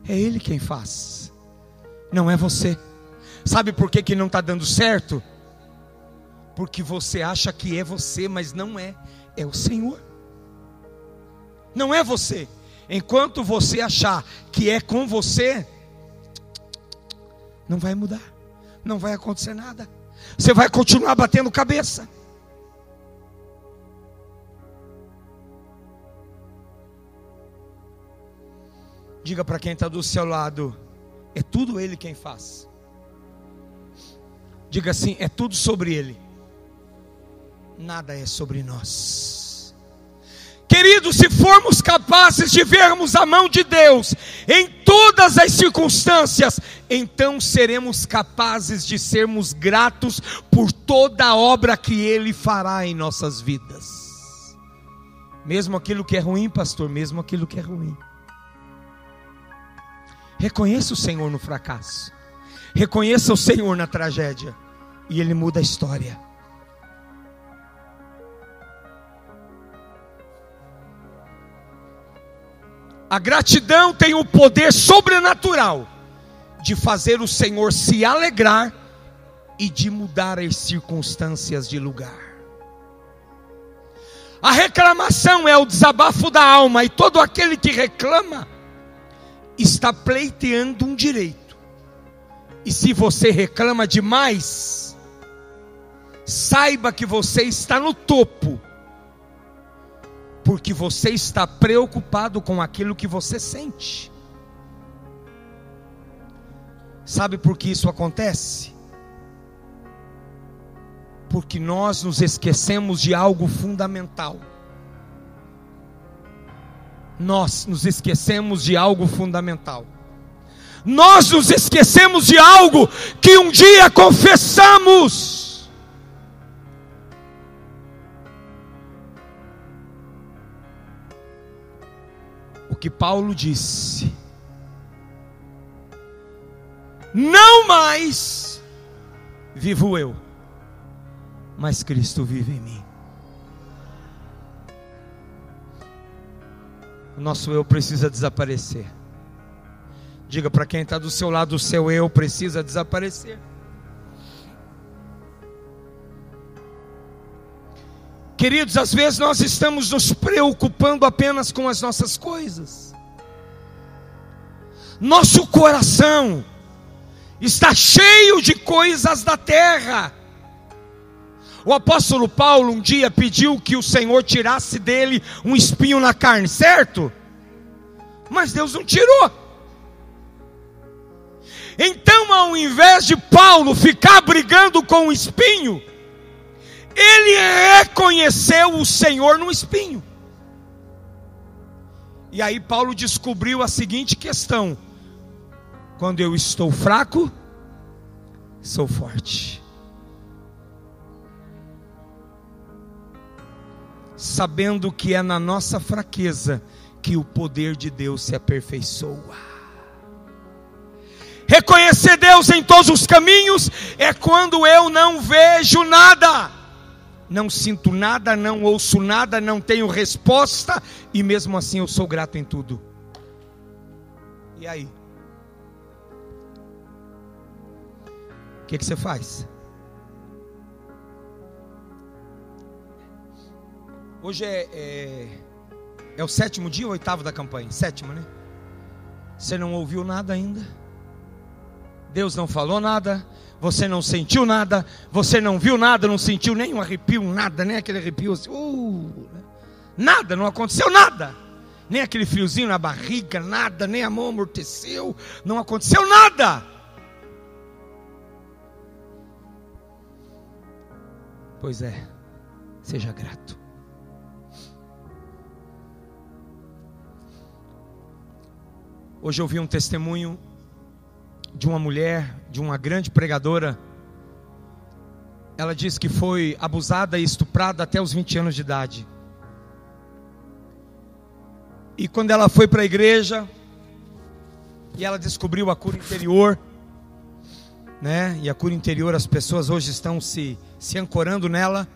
É Ele quem faz, não é você. Sabe por que, que não está dando certo? Porque você acha que é você, mas não é, é o Senhor. Não é você. Enquanto você achar que é com você, não vai mudar, não vai acontecer nada. Você vai continuar batendo cabeça. Diga para quem está do seu lado: é tudo Ele quem faz. Diga assim: é tudo sobre Ele, nada é sobre nós. Queridos, se formos capazes de vermos a mão de Deus em todas as circunstâncias, então seremos capazes de sermos gratos por toda a obra que Ele fará em nossas vidas. Mesmo aquilo que é ruim, pastor, mesmo aquilo que é ruim. Reconheça o Senhor no fracasso, reconheça o Senhor na tragédia, e Ele muda a história. A gratidão tem o poder sobrenatural de fazer o Senhor se alegrar e de mudar as circunstâncias de lugar. A reclamação é o desabafo da alma, e todo aquele que reclama está pleiteando um direito. E se você reclama demais, saiba que você está no topo porque você está preocupado com aquilo que você sente. Sabe por que isso acontece? Porque nós nos esquecemos de algo fundamental. Nós nos esquecemos de algo fundamental. Nós nos esquecemos de algo que um dia confessamos. que Paulo disse: Não mais vivo eu, mas Cristo vive em mim. O nosso eu precisa desaparecer. Diga para quem está do seu lado: o seu eu precisa desaparecer. Queridos, às vezes nós estamos nos preocupando apenas com as nossas coisas. Nosso coração está cheio de coisas da terra. O apóstolo Paulo um dia pediu que o Senhor tirasse dele um espinho na carne, certo? Mas Deus não tirou. Então, ao invés de Paulo ficar brigando com o espinho, ele reconheceu o Senhor no espinho. E aí Paulo descobriu a seguinte questão: quando eu estou fraco, sou forte. Sabendo que é na nossa fraqueza que o poder de Deus se aperfeiçoa. Reconhecer Deus em todos os caminhos é quando eu não vejo nada, não sinto nada, não ouço nada, não tenho resposta e mesmo assim eu sou grato em tudo. E aí? O que, que você faz? Hoje é, é, é o sétimo dia ou oitavo da campanha? Sétimo, né? Você não ouviu nada ainda? Deus não falou nada, você não sentiu nada, você não viu nada, não sentiu nem um arrepio, nada, nem aquele arrepio assim, uh, nada, não aconteceu nada, nem aquele friozinho na barriga, nada, nem a mão amorteceu, não aconteceu nada. Pois é, seja grato. Hoje eu vi um testemunho de uma mulher, de uma grande pregadora. Ela disse que foi abusada e estuprada até os 20 anos de idade. E quando ela foi para a igreja, e ela descobriu a cura interior, né? E a cura interior, as pessoas hoje estão se, se ancorando nela.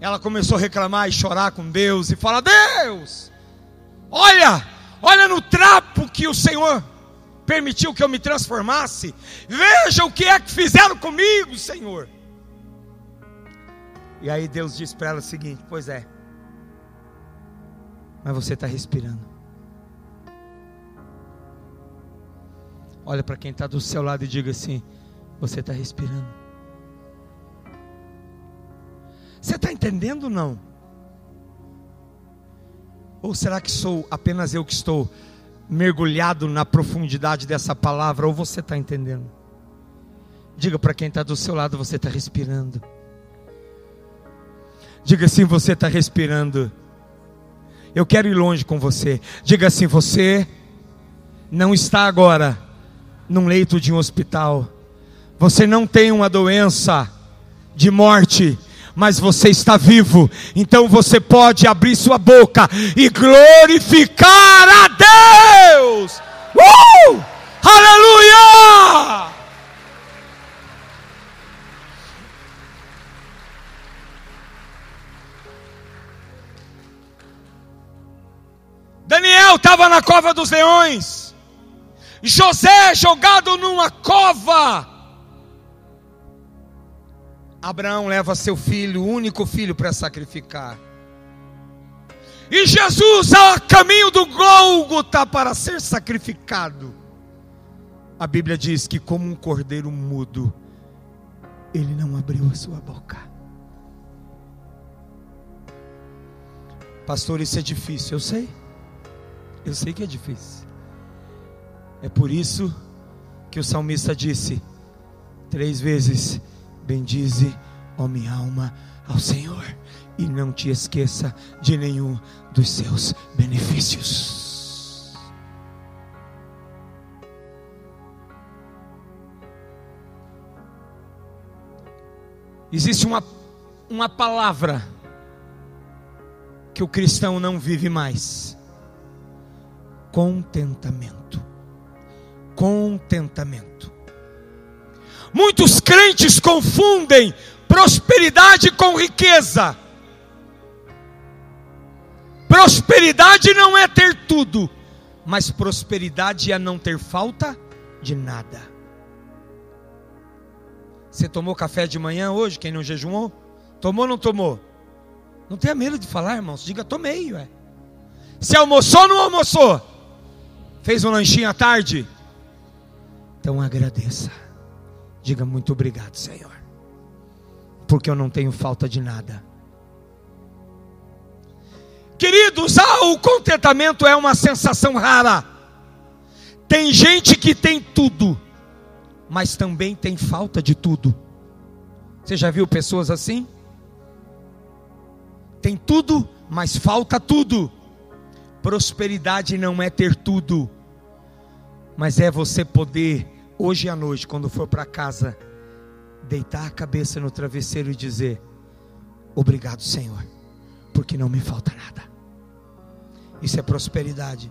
Ela começou a reclamar e chorar com Deus e falar: Deus, olha, olha no trapo que o Senhor permitiu que eu me transformasse. Veja o que é que fizeram comigo, Senhor. E aí Deus disse para ela o seguinte: Pois é, mas você está respirando. Olha para quem está do seu lado e diga assim: Você está respirando. Você está entendendo ou não? Ou será que sou apenas eu que estou mergulhado na profundidade dessa palavra, ou você está entendendo? Diga para quem está do seu lado: você está respirando. Diga assim: você está respirando. Eu quero ir longe com você. Diga assim: você não está agora num leito de um hospital. Você não tem uma doença de morte mas você está vivo, então você pode abrir sua boca e glorificar a Deus. Uh! Aleluia! Daniel estava na cova dos leões. José jogado numa cova Abraão leva seu filho, único filho, para sacrificar. E Jesus, a caminho do Gólgota para ser sacrificado. A Bíblia diz que, como um cordeiro mudo, ele não abriu a sua boca. Pastor, isso é difícil, eu sei. Eu sei que é difícil. É por isso que o salmista disse três vezes: Bendize, ó minha alma, ao Senhor, e não te esqueça de nenhum dos seus benefícios. Existe uma, uma palavra que o cristão não vive mais: contentamento. Contentamento. Muitos crentes confundem prosperidade com riqueza. Prosperidade não é ter tudo, mas prosperidade é não ter falta de nada. Você tomou café de manhã hoje, quem não jejuou? Tomou ou não tomou? Não tenha medo de falar, irmãos. Diga, tomei, ué. Se almoçou ou não almoçou? Fez um lanchinho à tarde? Então agradeça. Diga muito obrigado, Senhor. Porque eu não tenho falta de nada. Queridos, ah, o contentamento é uma sensação rara. Tem gente que tem tudo, mas também tem falta de tudo. Você já viu pessoas assim? Tem tudo, mas falta tudo. Prosperidade não é ter tudo, mas é você poder, hoje à noite, quando for para casa, deitar a cabeça no travesseiro e dizer: Obrigado, Senhor, porque não me falta nada. Isso é prosperidade.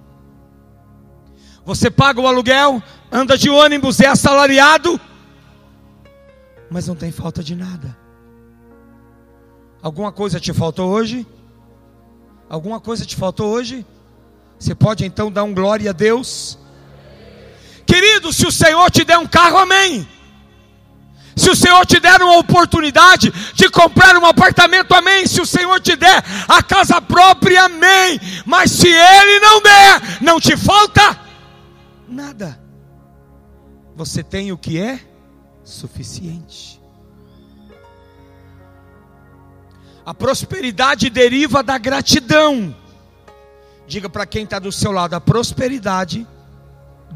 Você paga o aluguel, anda de ônibus, é assalariado, mas não tem falta de nada. Alguma coisa te faltou hoje? Alguma coisa te faltou hoje? Você pode então dar um glória a Deus? Querido, se o Senhor te der um carro, amém. Se o Senhor te der uma oportunidade de comprar um apartamento, amém. Se o Senhor te der a casa própria, amém. Mas se Ele não der, não te falta nada. Você tem o que é suficiente. A prosperidade deriva da gratidão. Diga para quem está do seu lado: a prosperidade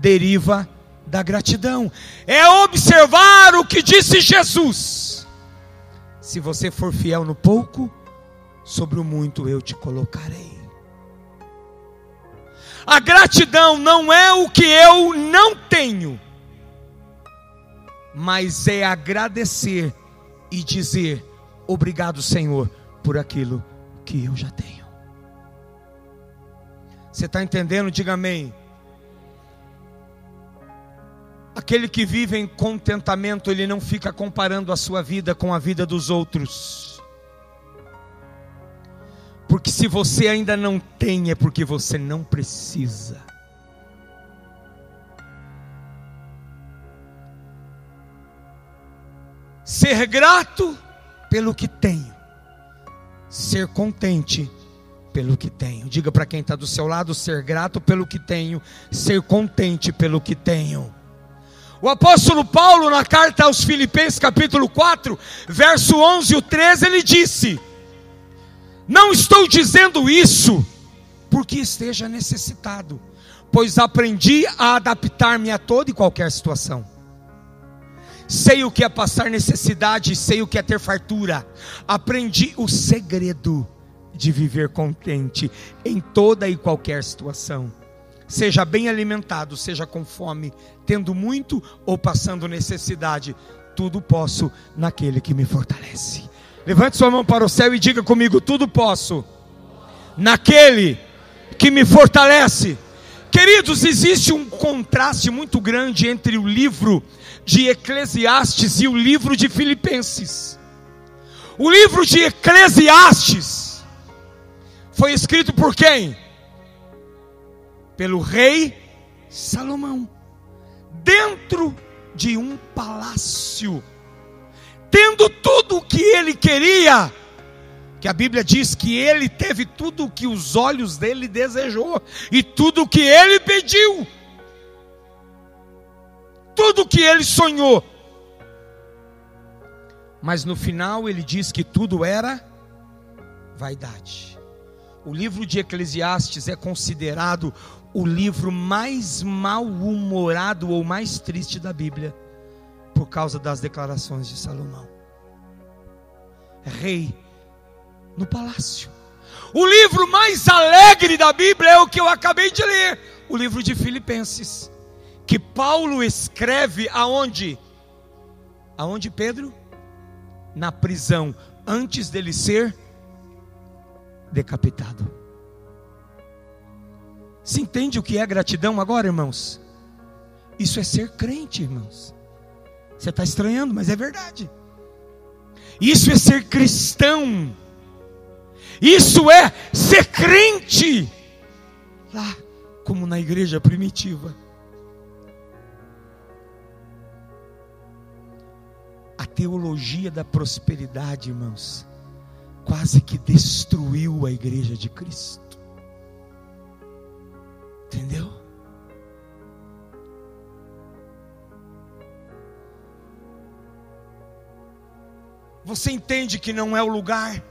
deriva da gratidão, é observar o que disse Jesus: se você for fiel no pouco, sobre o muito eu te colocarei. A gratidão não é o que eu não tenho, mas é agradecer e dizer: obrigado, Senhor, por aquilo que eu já tenho. Você está entendendo? Diga amém. Aquele que vive em contentamento, ele não fica comparando a sua vida com a vida dos outros. Porque se você ainda não tem, é porque você não precisa. Ser grato pelo que tenho, ser contente pelo que tenho. Diga para quem está do seu lado: ser grato pelo que tenho, ser contente pelo que tenho. O apóstolo Paulo, na carta aos Filipenses, capítulo 4, verso 11 e 13, ele disse: Não estou dizendo isso porque esteja necessitado, pois aprendi a adaptar-me a toda e qualquer situação. Sei o que é passar necessidade, sei o que é ter fartura. Aprendi o segredo de viver contente em toda e qualquer situação seja bem alimentado, seja com fome, tendo muito ou passando necessidade, tudo posso naquele que me fortalece. Levante sua mão para o céu e diga comigo: tudo posso naquele que me fortalece. Queridos, existe um contraste muito grande entre o livro de Eclesiastes e o livro de Filipenses. O livro de Eclesiastes foi escrito por quem? Pelo rei Salomão, dentro de um palácio, tendo tudo o que ele queria, que a Bíblia diz que ele teve tudo o que os olhos dele desejou e tudo o que ele pediu, tudo o que ele sonhou. Mas no final ele diz que tudo era vaidade. O livro de Eclesiastes é considerado o livro mais mal-humorado ou mais triste da Bíblia, por causa das declarações de Salomão. Rei no palácio. O livro mais alegre da Bíblia é o que eu acabei de ler, o livro de Filipenses, que Paulo escreve aonde? Aonde Pedro? Na prisão, antes dele ser decapitado. Se entende o que é gratidão agora, irmãos? Isso é ser crente, irmãos. Você está estranhando, mas é verdade. Isso é ser cristão. Isso é ser crente. Lá, como na igreja primitiva. A teologia da prosperidade, irmãos, quase que destruiu a igreja de Cristo. Entendeu? Você entende que não é o lugar?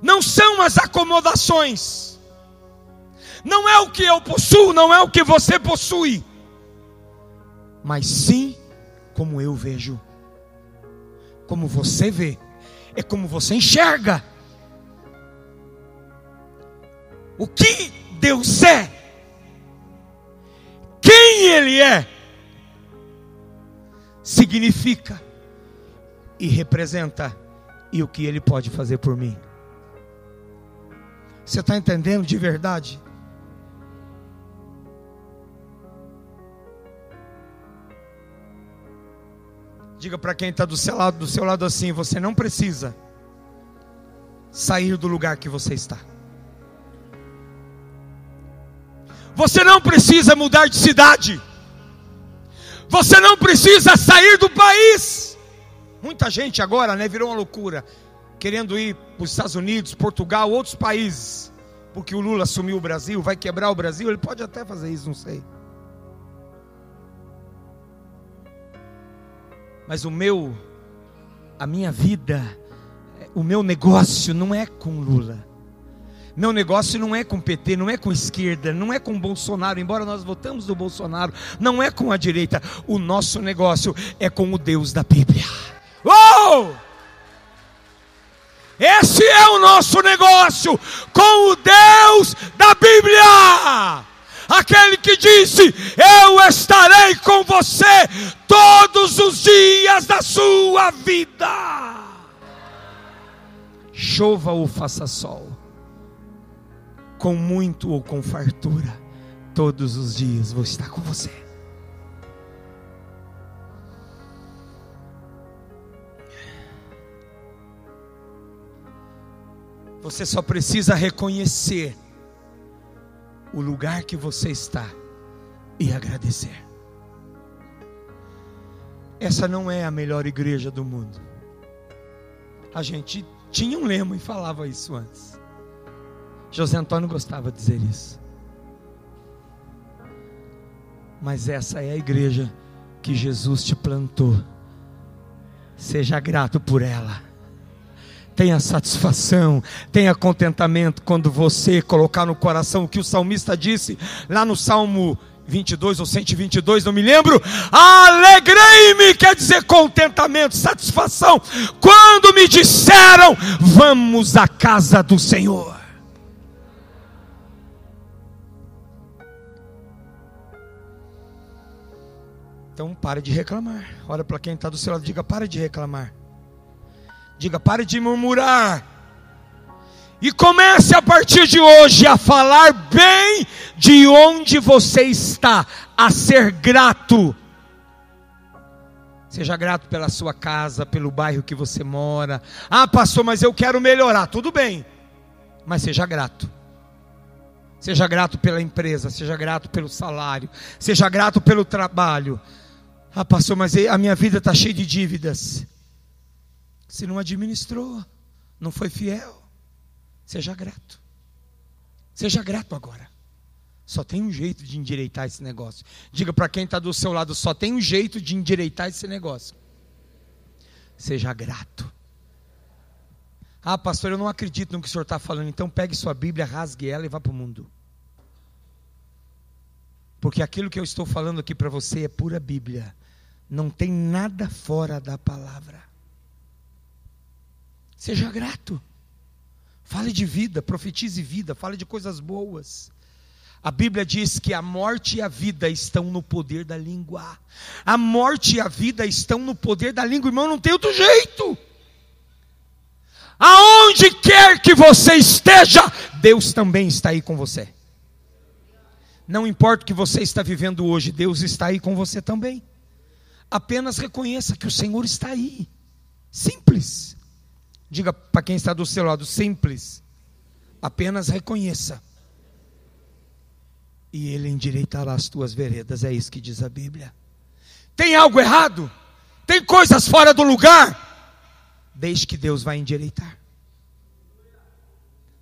Não são as acomodações, não é o que eu possuo, não é o que você possui, mas sim como eu vejo, como você vê, é como você enxerga. O que Deus é, quem Ele é, significa e representa e o que Ele pode fazer por mim. Você está entendendo de verdade? Diga para quem está do seu lado, do seu lado assim: você não precisa sair do lugar que você está. Você não precisa mudar de cidade. Você não precisa sair do país. Muita gente agora, né, virou uma loucura, querendo ir para os Estados Unidos, Portugal, outros países, porque o Lula assumiu o Brasil, vai quebrar o Brasil. Ele pode até fazer isso, não sei. Mas o meu, a minha vida, o meu negócio não é com Lula. Meu negócio não é com PT, não é com esquerda, não é com Bolsonaro, embora nós votamos do Bolsonaro, não é com a direita. O nosso negócio é com o Deus da Bíblia. Oh! Esse é o nosso negócio com o Deus da Bíblia aquele que disse: Eu estarei com você todos os dias da sua vida. Chova ou faça sol, com muito ou com fartura, todos os dias vou estar com você. Você só precisa reconhecer o lugar que você está e agradecer. Essa não é a melhor igreja do mundo. A gente tinha um lema e falava isso antes. José Antônio gostava de dizer isso. Mas essa é a igreja que Jesus te plantou. Seja grato por ela tenha satisfação, tenha contentamento quando você colocar no coração o que o salmista disse lá no Salmo 22 ou 122, não me lembro. Alegrei-me, quer dizer contentamento, satisfação, quando me disseram: Vamos à casa do Senhor. Então pare de reclamar. Olha para quem está do seu lado, diga: Pare de reclamar. Diga, pare de murmurar. E comece a partir de hoje a falar bem de onde você está, a ser grato. Seja grato pela sua casa, pelo bairro que você mora. Ah, pastor, mas eu quero melhorar. Tudo bem, mas seja grato. Seja grato pela empresa, seja grato pelo salário, seja grato pelo trabalho. Ah, pastor, mas a minha vida está cheia de dívidas. Se não administrou, não foi fiel, seja grato. Seja grato agora. Só tem um jeito de endireitar esse negócio. Diga para quem está do seu lado: só tem um jeito de endireitar esse negócio. Seja grato. Ah, pastor, eu não acredito no que o senhor está falando. Então pegue sua Bíblia, rasgue ela e vá para o mundo. Porque aquilo que eu estou falando aqui para você é pura Bíblia. Não tem nada fora da palavra. Seja grato. Fale de vida, profetize vida, fale de coisas boas. A Bíblia diz que a morte e a vida estão no poder da língua. A morte e a vida estão no poder da língua, irmão, não tem outro jeito. Aonde quer que você esteja, Deus também está aí com você. Não importa o que você está vivendo hoje, Deus está aí com você também. Apenas reconheça que o Senhor está aí. Simples. Diga para quem está do seu lado, simples. Apenas reconheça. E Ele endireitará as tuas veredas, é isso que diz a Bíblia. Tem algo errado? Tem coisas fora do lugar? Deixe que Deus vai endireitar.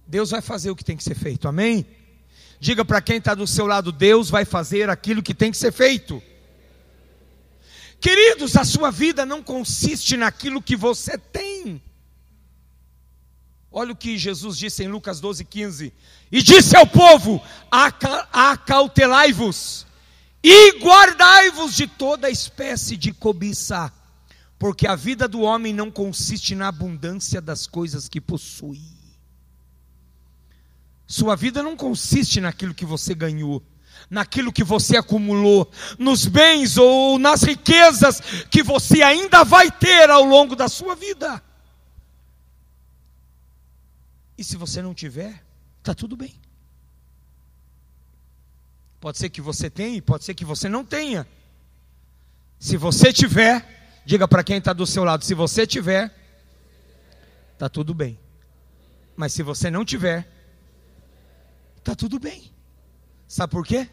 Deus vai fazer o que tem que ser feito, amém? Diga para quem está do seu lado: Deus vai fazer aquilo que tem que ser feito. Queridos, a sua vida não consiste naquilo que você tem. Olha o que Jesus disse em Lucas 12, 15: E disse ao povo: Acautelai-vos e guardai-vos de toda espécie de cobiça, porque a vida do homem não consiste na abundância das coisas que possui. Sua vida não consiste naquilo que você ganhou, naquilo que você acumulou, nos bens ou nas riquezas que você ainda vai ter ao longo da sua vida. E se você não tiver, está tudo bem. Pode ser que você tenha, pode ser que você não tenha. Se você tiver, diga para quem está do seu lado: se você tiver, está tudo bem. Mas se você não tiver, está tudo bem. Sabe por quê?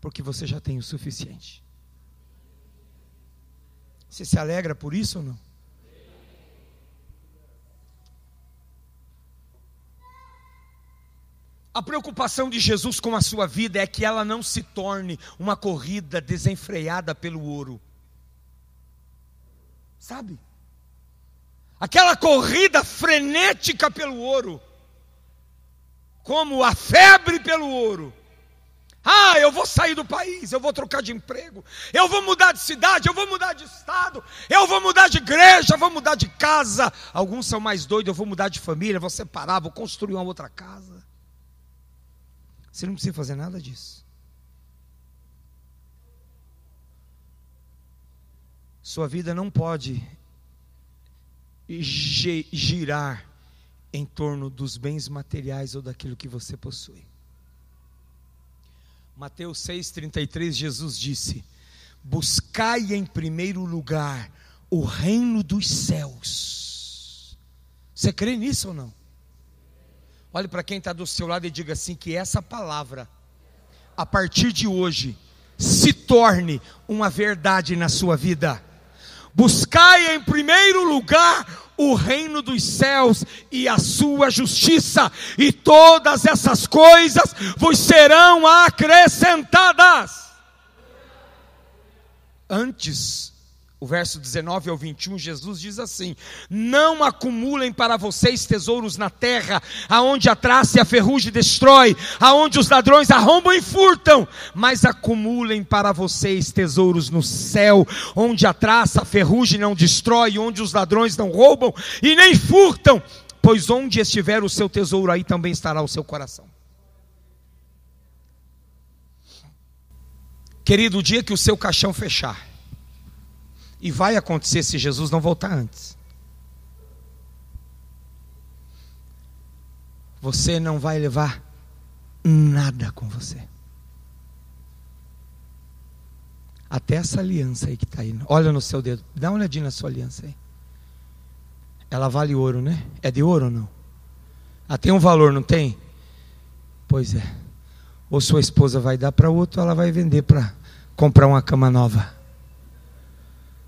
Porque você já tem o suficiente. Você se alegra por isso ou não? A preocupação de Jesus com a sua vida é que ela não se torne uma corrida desenfreada pelo ouro. Sabe? Aquela corrida frenética pelo ouro como a febre pelo ouro. Ah, eu vou sair do país, eu vou trocar de emprego, eu vou mudar de cidade, eu vou mudar de estado, eu vou mudar de igreja, eu vou mudar de casa. Alguns são mais doidos, eu vou mudar de família, vou separar, vou construir uma outra casa. Você não precisa fazer nada disso. Sua vida não pode girar em torno dos bens materiais ou daquilo que você possui. Mateus 6,33, Jesus disse: Buscai em primeiro lugar o reino dos céus. Você crê nisso ou não? Olhe para quem está do seu lado e diga assim: que essa palavra, a partir de hoje, se torne uma verdade na sua vida. Buscai em primeiro lugar o reino dos céus e a sua justiça, e todas essas coisas vos serão acrescentadas. Antes o verso 19 ao 21, Jesus diz assim: Não acumulem para vocês tesouros na terra, aonde a traça e a ferrugem destrói, aonde os ladrões arrombam e furtam, mas acumulem para vocês tesouros no céu, onde a traça, a ferrugem não destrói, onde os ladrões não roubam e nem furtam, pois onde estiver o seu tesouro, aí também estará o seu coração. Querido, o dia que o seu caixão fechar, e vai acontecer se Jesus não voltar antes. Você não vai levar nada com você. Até essa aliança aí que está aí. Olha no seu dedo. Dá uma olhadinha na sua aliança aí. Ela vale ouro, né? É de ouro ou não? Ela tem um valor, não tem? Pois é. Ou sua esposa vai dar para outro, ou ela vai vender para comprar uma cama nova.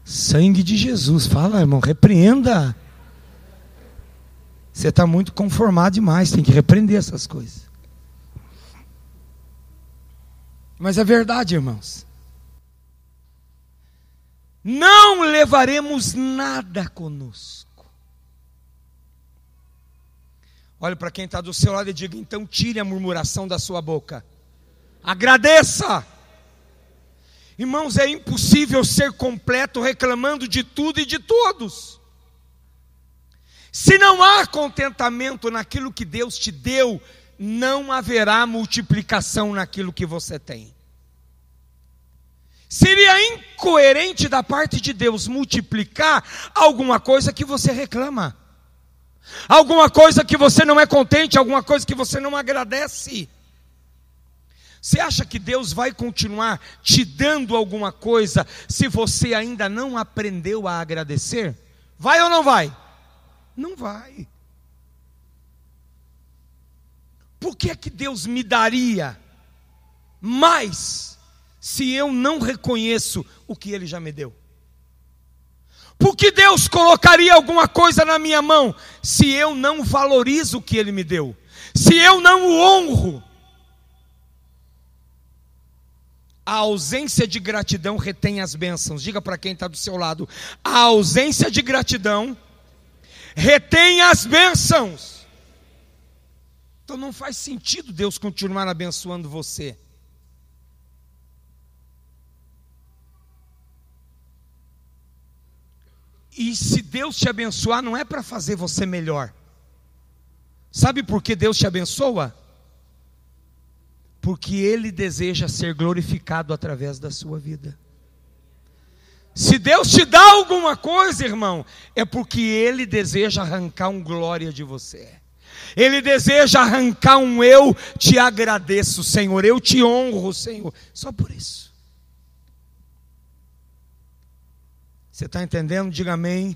Sangue de Jesus. Fala, irmão, repreenda. Você está muito conformado demais, tem que repreender essas coisas. Mas é verdade, irmãos. Não levaremos nada conosco. Olhe para quem está do seu lado e diga: então tire a murmuração da sua boca. Agradeça. Irmãos, é impossível ser completo reclamando de tudo e de todos. Se não há contentamento naquilo que Deus te deu, não haverá multiplicação naquilo que você tem. Seria incoerente da parte de Deus multiplicar alguma coisa que você reclama, alguma coisa que você não é contente, alguma coisa que você não agradece. Você acha que Deus vai continuar te dando alguma coisa se você ainda não aprendeu a agradecer? Vai ou não vai? Não vai. Por que é que Deus me daria mais se eu não reconheço o que Ele já me deu? Por que Deus colocaria alguma coisa na minha mão se eu não valorizo o que Ele me deu? Se eu não o honro? A ausência de gratidão retém as bênçãos. Diga para quem está do seu lado: a ausência de gratidão retém as bênçãos. Então não faz sentido Deus continuar abençoando você. E se Deus te abençoar, não é para fazer você melhor. Sabe por que Deus te abençoa? Porque Ele deseja ser glorificado através da sua vida. Se Deus te dá alguma coisa, irmão, é porque Ele deseja arrancar um glória de você. Ele deseja arrancar um eu te agradeço, Senhor, eu te honro, Senhor. Só por isso. Você está entendendo? Diga amém.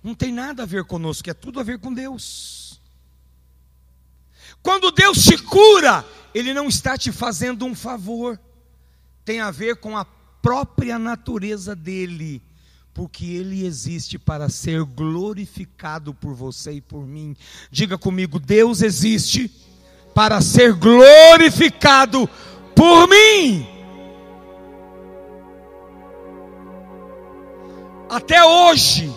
Não tem nada a ver conosco, é tudo a ver com Deus. Quando Deus te cura, Ele não está te fazendo um favor, tem a ver com a própria natureza dEle, porque Ele existe para ser glorificado por você e por mim. Diga comigo: Deus existe para ser glorificado por mim. Até hoje,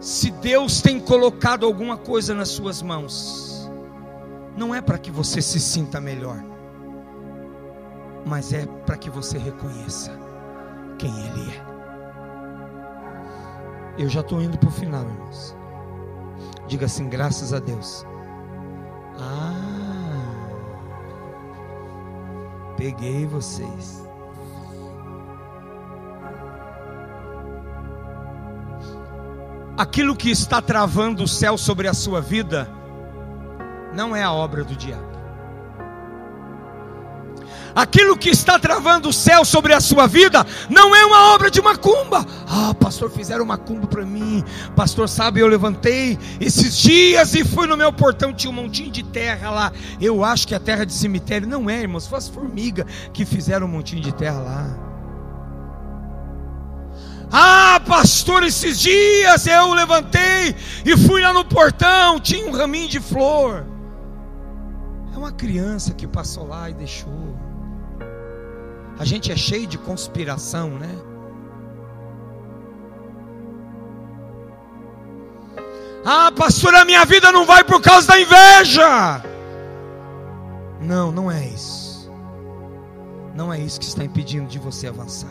se Deus tem colocado alguma coisa nas suas mãos, não é para que você se sinta melhor, mas é para que você reconheça quem Ele é. Eu já estou indo para o final, irmãos. Diga assim, graças a Deus. Ah, peguei vocês. aquilo que está travando o céu sobre a sua vida não é a obra do diabo. Aquilo que está travando o céu sobre a sua vida não é uma obra de macumba. Ah, pastor, fizeram macumba para mim. Pastor, sabe, eu levantei esses dias e fui no meu portão, tinha um montinho de terra lá. Eu acho que é terra de cemitério. Não é, irmãos, foi as formigas que fizeram um montinho de terra lá. Ah, pastor, esses dias eu levantei e fui lá no portão, tinha um raminho de flor. É uma criança que passou lá e deixou. A gente é cheio de conspiração, né? Ah, pastor, a minha vida não vai por causa da inveja. Não, não é isso. Não é isso que está impedindo de você avançar.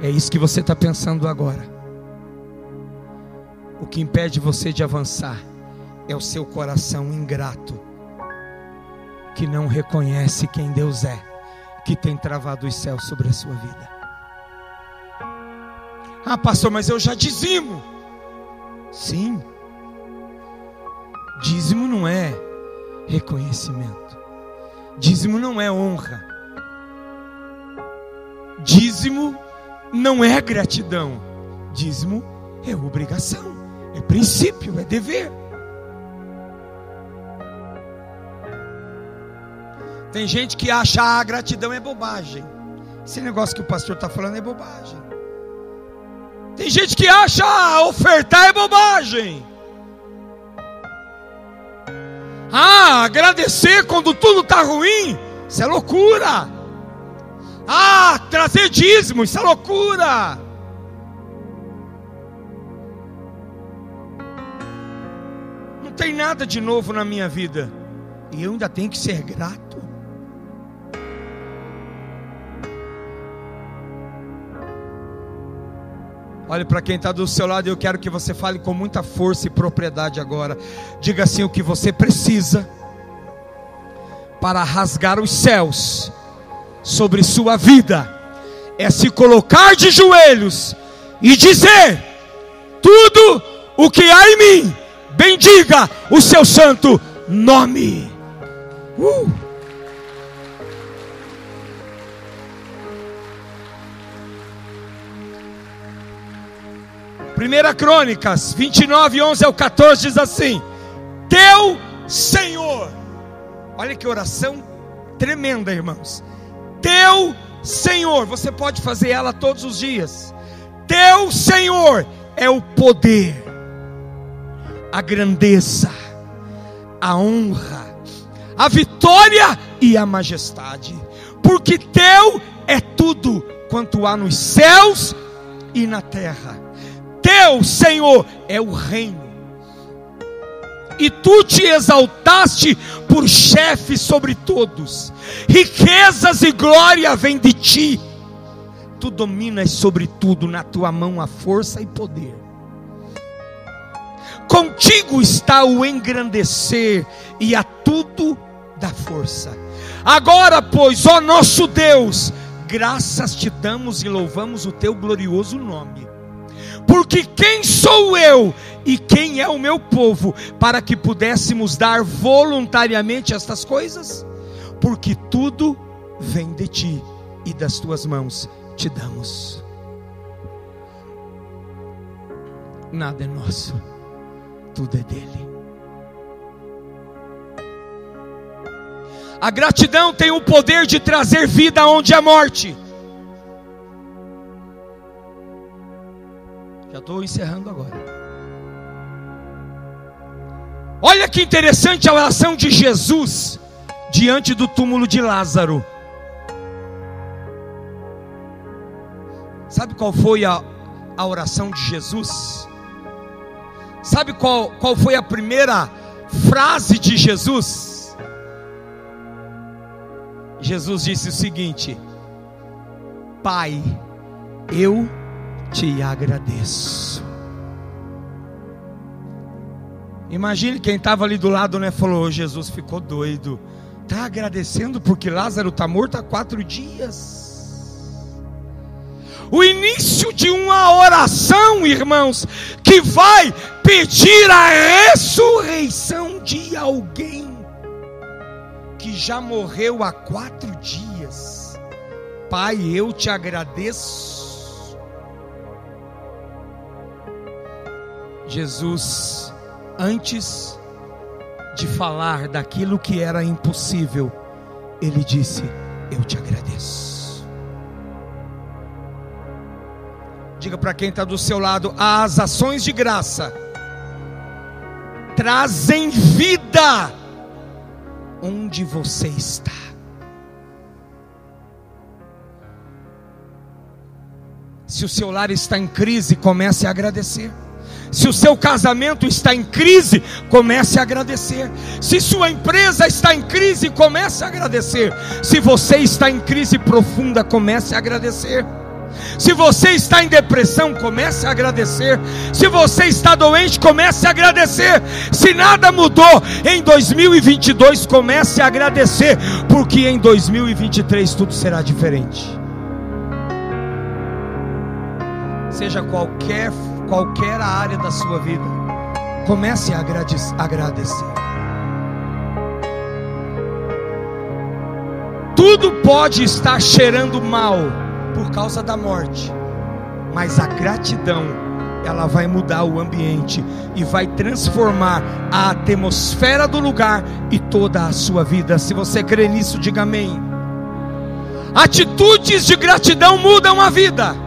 É isso que você está pensando agora. O que impede você de avançar é o seu coração ingrato, que não reconhece quem Deus é, que tem travado os céus sobre a sua vida. Ah, pastor, mas eu já dizimo. Sim. Dízimo não é reconhecimento. Dízimo não é honra. Dízimo não é gratidão. Dízimo é obrigação, é princípio, é dever. Tem gente que acha a gratidão é bobagem. Esse negócio que o pastor está falando é bobagem. Tem gente que acha ofertar é bobagem. Ah, agradecer quando tudo está ruim, isso é loucura. Ah, trazer dízimo, isso é loucura. Não tem nada de novo na minha vida. E eu ainda tenho que ser grato. Olhe para quem está do seu lado, eu quero que você fale com muita força e propriedade agora. Diga assim o que você precisa para rasgar os céus sobre sua vida é se colocar de joelhos e dizer: tudo o que há em mim, bendiga o seu santo nome. Uh. Primeira Crônicas 29, 11 ao 14 diz assim: Teu Senhor, olha que oração tremenda, irmãos. Teu Senhor, você pode fazer ela todos os dias. Teu Senhor é o poder, a grandeza, a honra, a vitória e a majestade, porque teu é tudo quanto há nos céus e na terra teu, Senhor, é o reino. E tu te exaltaste por chefe sobre todos, riquezas e glória vêm de ti. Tu dominas sobre tudo, na tua mão a força e poder. Contigo está o engrandecer e a tudo da força. Agora, pois, ó nosso Deus, graças te damos e louvamos o teu glorioso nome porque quem sou eu e quem é o meu povo para que pudéssemos dar voluntariamente estas coisas? Porque tudo vem de ti e das tuas mãos te damos. Nada é nosso, tudo é dele. A gratidão tem o poder de trazer vida onde há morte. Já estou encerrando agora. Olha que interessante a oração de Jesus diante do túmulo de Lázaro. Sabe qual foi a, a oração de Jesus? Sabe qual, qual foi a primeira frase de Jesus? Jesus disse o seguinte: Pai, eu te agradeço. Imagine quem estava ali do lado, né? Falou: Jesus ficou doido. Está agradecendo porque Lázaro está morto há quatro dias. O início de uma oração, irmãos, que vai pedir a ressurreição de alguém que já morreu há quatro dias. Pai, eu te agradeço Jesus, antes de falar daquilo que era impossível, ele disse: Eu te agradeço. Diga para quem está do seu lado: as ações de graça trazem vida onde você está. Se o seu lar está em crise, comece a agradecer. Se o seu casamento está em crise, comece a agradecer. Se sua empresa está em crise, comece a agradecer. Se você está em crise profunda, comece a agradecer. Se você está em depressão, comece a agradecer. Se você está doente, comece a agradecer. Se nada mudou em 2022, comece a agradecer, porque em 2023 tudo será diferente. Seja qualquer qualquer área da sua vida, comece a agradecer. Tudo pode estar cheirando mal por causa da morte, mas a gratidão, ela vai mudar o ambiente e vai transformar a atmosfera do lugar e toda a sua vida. Se você crê nisso, diga amém. Atitudes de gratidão mudam a vida.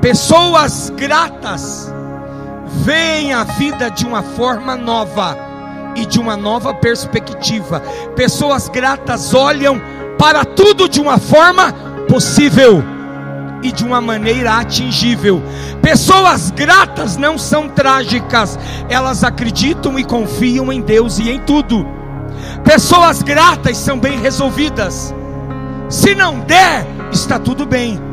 Pessoas gratas veem a vida de uma forma nova e de uma nova perspectiva. Pessoas gratas olham para tudo de uma forma possível e de uma maneira atingível. Pessoas gratas não são trágicas, elas acreditam e confiam em Deus e em tudo. Pessoas gratas são bem resolvidas. Se não der, está tudo bem.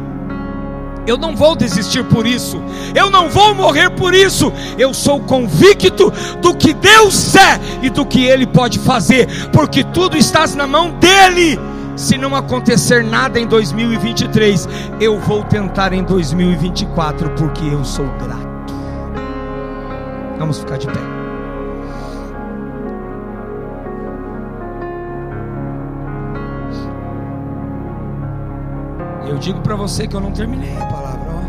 Eu não vou desistir por isso. Eu não vou morrer por isso. Eu sou convicto do que Deus é e do que Ele pode fazer, porque tudo está na mão dEle. Se não acontecer nada em 2023, eu vou tentar em 2024, porque eu sou grato. Vamos ficar de pé. Eu digo para você que eu não terminei a palavra. Ó.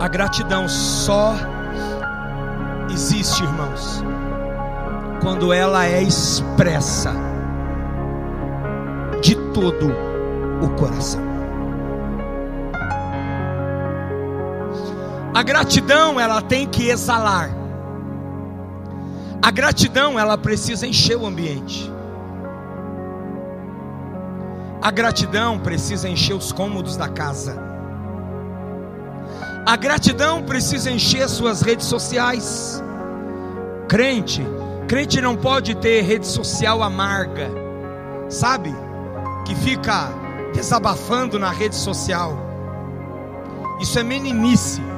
A gratidão só existe, irmãos, quando ela é expressa de todo o coração. A gratidão, ela tem que exalar. A gratidão, ela precisa encher o ambiente. A gratidão precisa encher os cômodos da casa. A gratidão precisa encher suas redes sociais. Crente, crente não pode ter rede social amarga, sabe? Que fica desabafando na rede social. Isso é meninice.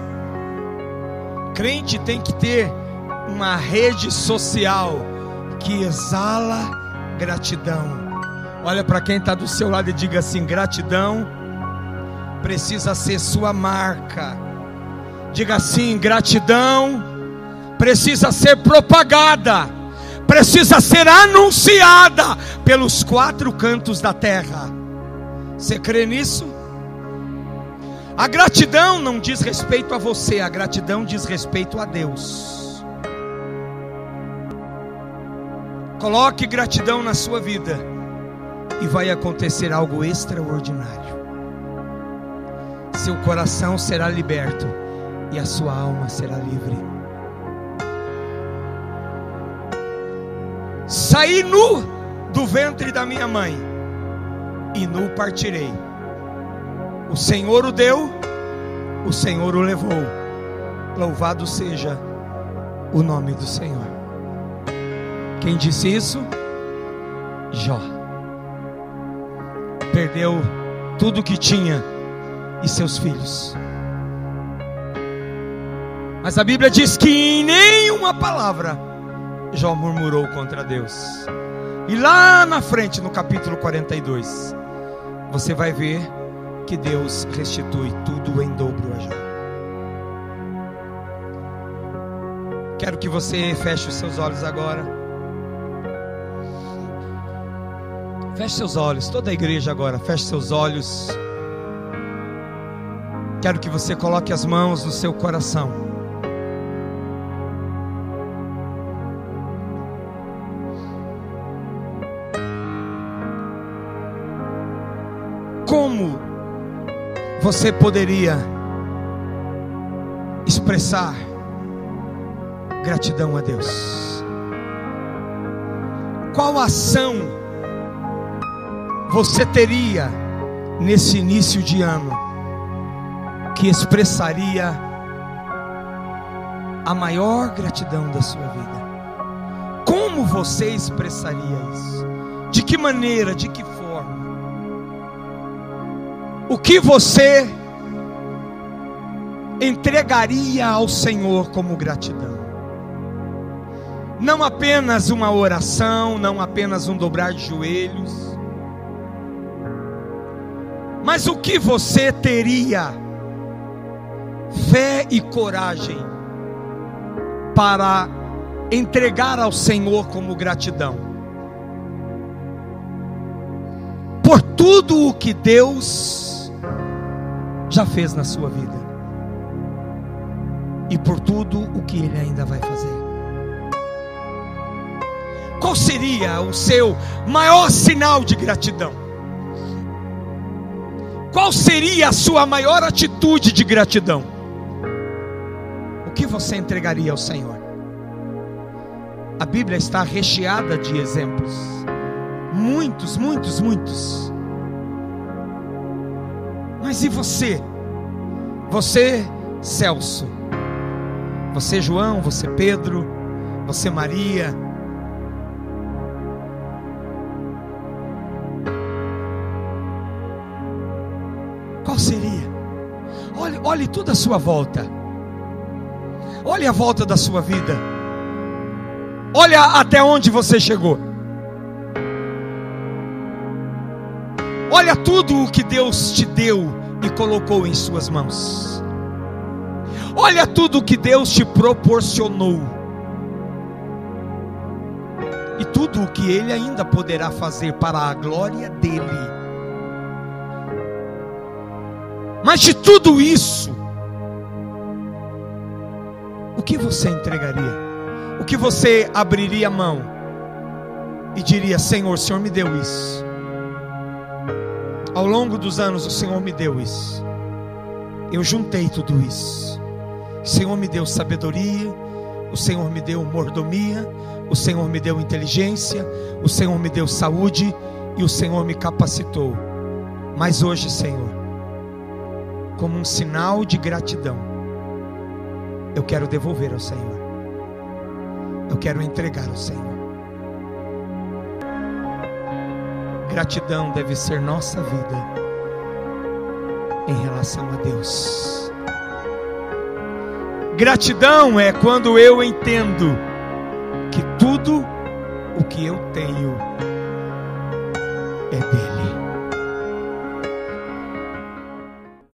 Crente tem que ter uma rede social que exala gratidão. Olha para quem está do seu lado e diga assim: gratidão precisa ser sua marca Diga assim: gratidão precisa ser propagada, precisa ser anunciada pelos quatro cantos da terra. Você crê nisso? A gratidão não diz respeito a você, a gratidão diz respeito a Deus. Coloque gratidão na sua vida e vai acontecer algo extraordinário. Seu coração será liberto e a sua alma será livre. Saí nu do ventre da minha mãe e nu partirei. O Senhor o deu, o Senhor o levou. Louvado seja o nome do Senhor. Quem disse isso? Jó. Perdeu tudo que tinha e seus filhos. Mas a Bíblia diz que em nenhuma palavra Jó murmurou contra Deus. E lá na frente, no capítulo 42, você vai ver que Deus restitui tudo em dobro a Jó. Quero que você feche os seus olhos agora. Feche seus olhos, toda a igreja agora, feche seus olhos. Quero que você coloque as mãos no seu coração. como você poderia expressar gratidão a Deus? Qual ação você teria nesse início de ano que expressaria a maior gratidão da sua vida? Como você expressaria isso? De que maneira? De que o que você entregaria ao Senhor como gratidão? Não apenas uma oração, não apenas um dobrar de joelhos, mas o que você teria fé e coragem para entregar ao Senhor como gratidão? Por tudo o que Deus já fez na sua vida e por tudo o que Ele ainda vai fazer. Qual seria o seu maior sinal de gratidão? Qual seria a sua maior atitude de gratidão? O que você entregaria ao Senhor? A Bíblia está recheada de exemplos, muitos, muitos, muitos mas e você? Você, Celso. Você, João. Você, Pedro. Você, Maria. Qual seria? Olhe, olhe tudo à sua volta. Olhe a volta da sua vida. Olha até onde você chegou. Olha tudo o que Deus te deu e colocou em suas mãos. Olha tudo o que Deus te proporcionou. E tudo o que Ele ainda poderá fazer para a glória dEle. Mas de tudo isso, o que você entregaria? O que você abriria a mão e diria: Senhor, o Senhor me deu isso. Ao longo dos anos, o Senhor me deu isso. Eu juntei tudo isso. O Senhor me deu sabedoria, o Senhor me deu mordomia, o Senhor me deu inteligência, o Senhor me deu saúde e o Senhor me capacitou. Mas hoje, Senhor, como um sinal de gratidão, eu quero devolver ao Senhor. Eu quero entregar ao Senhor. Gratidão deve ser nossa vida em relação a Deus. Gratidão é quando eu entendo que tudo o que eu tenho é dele.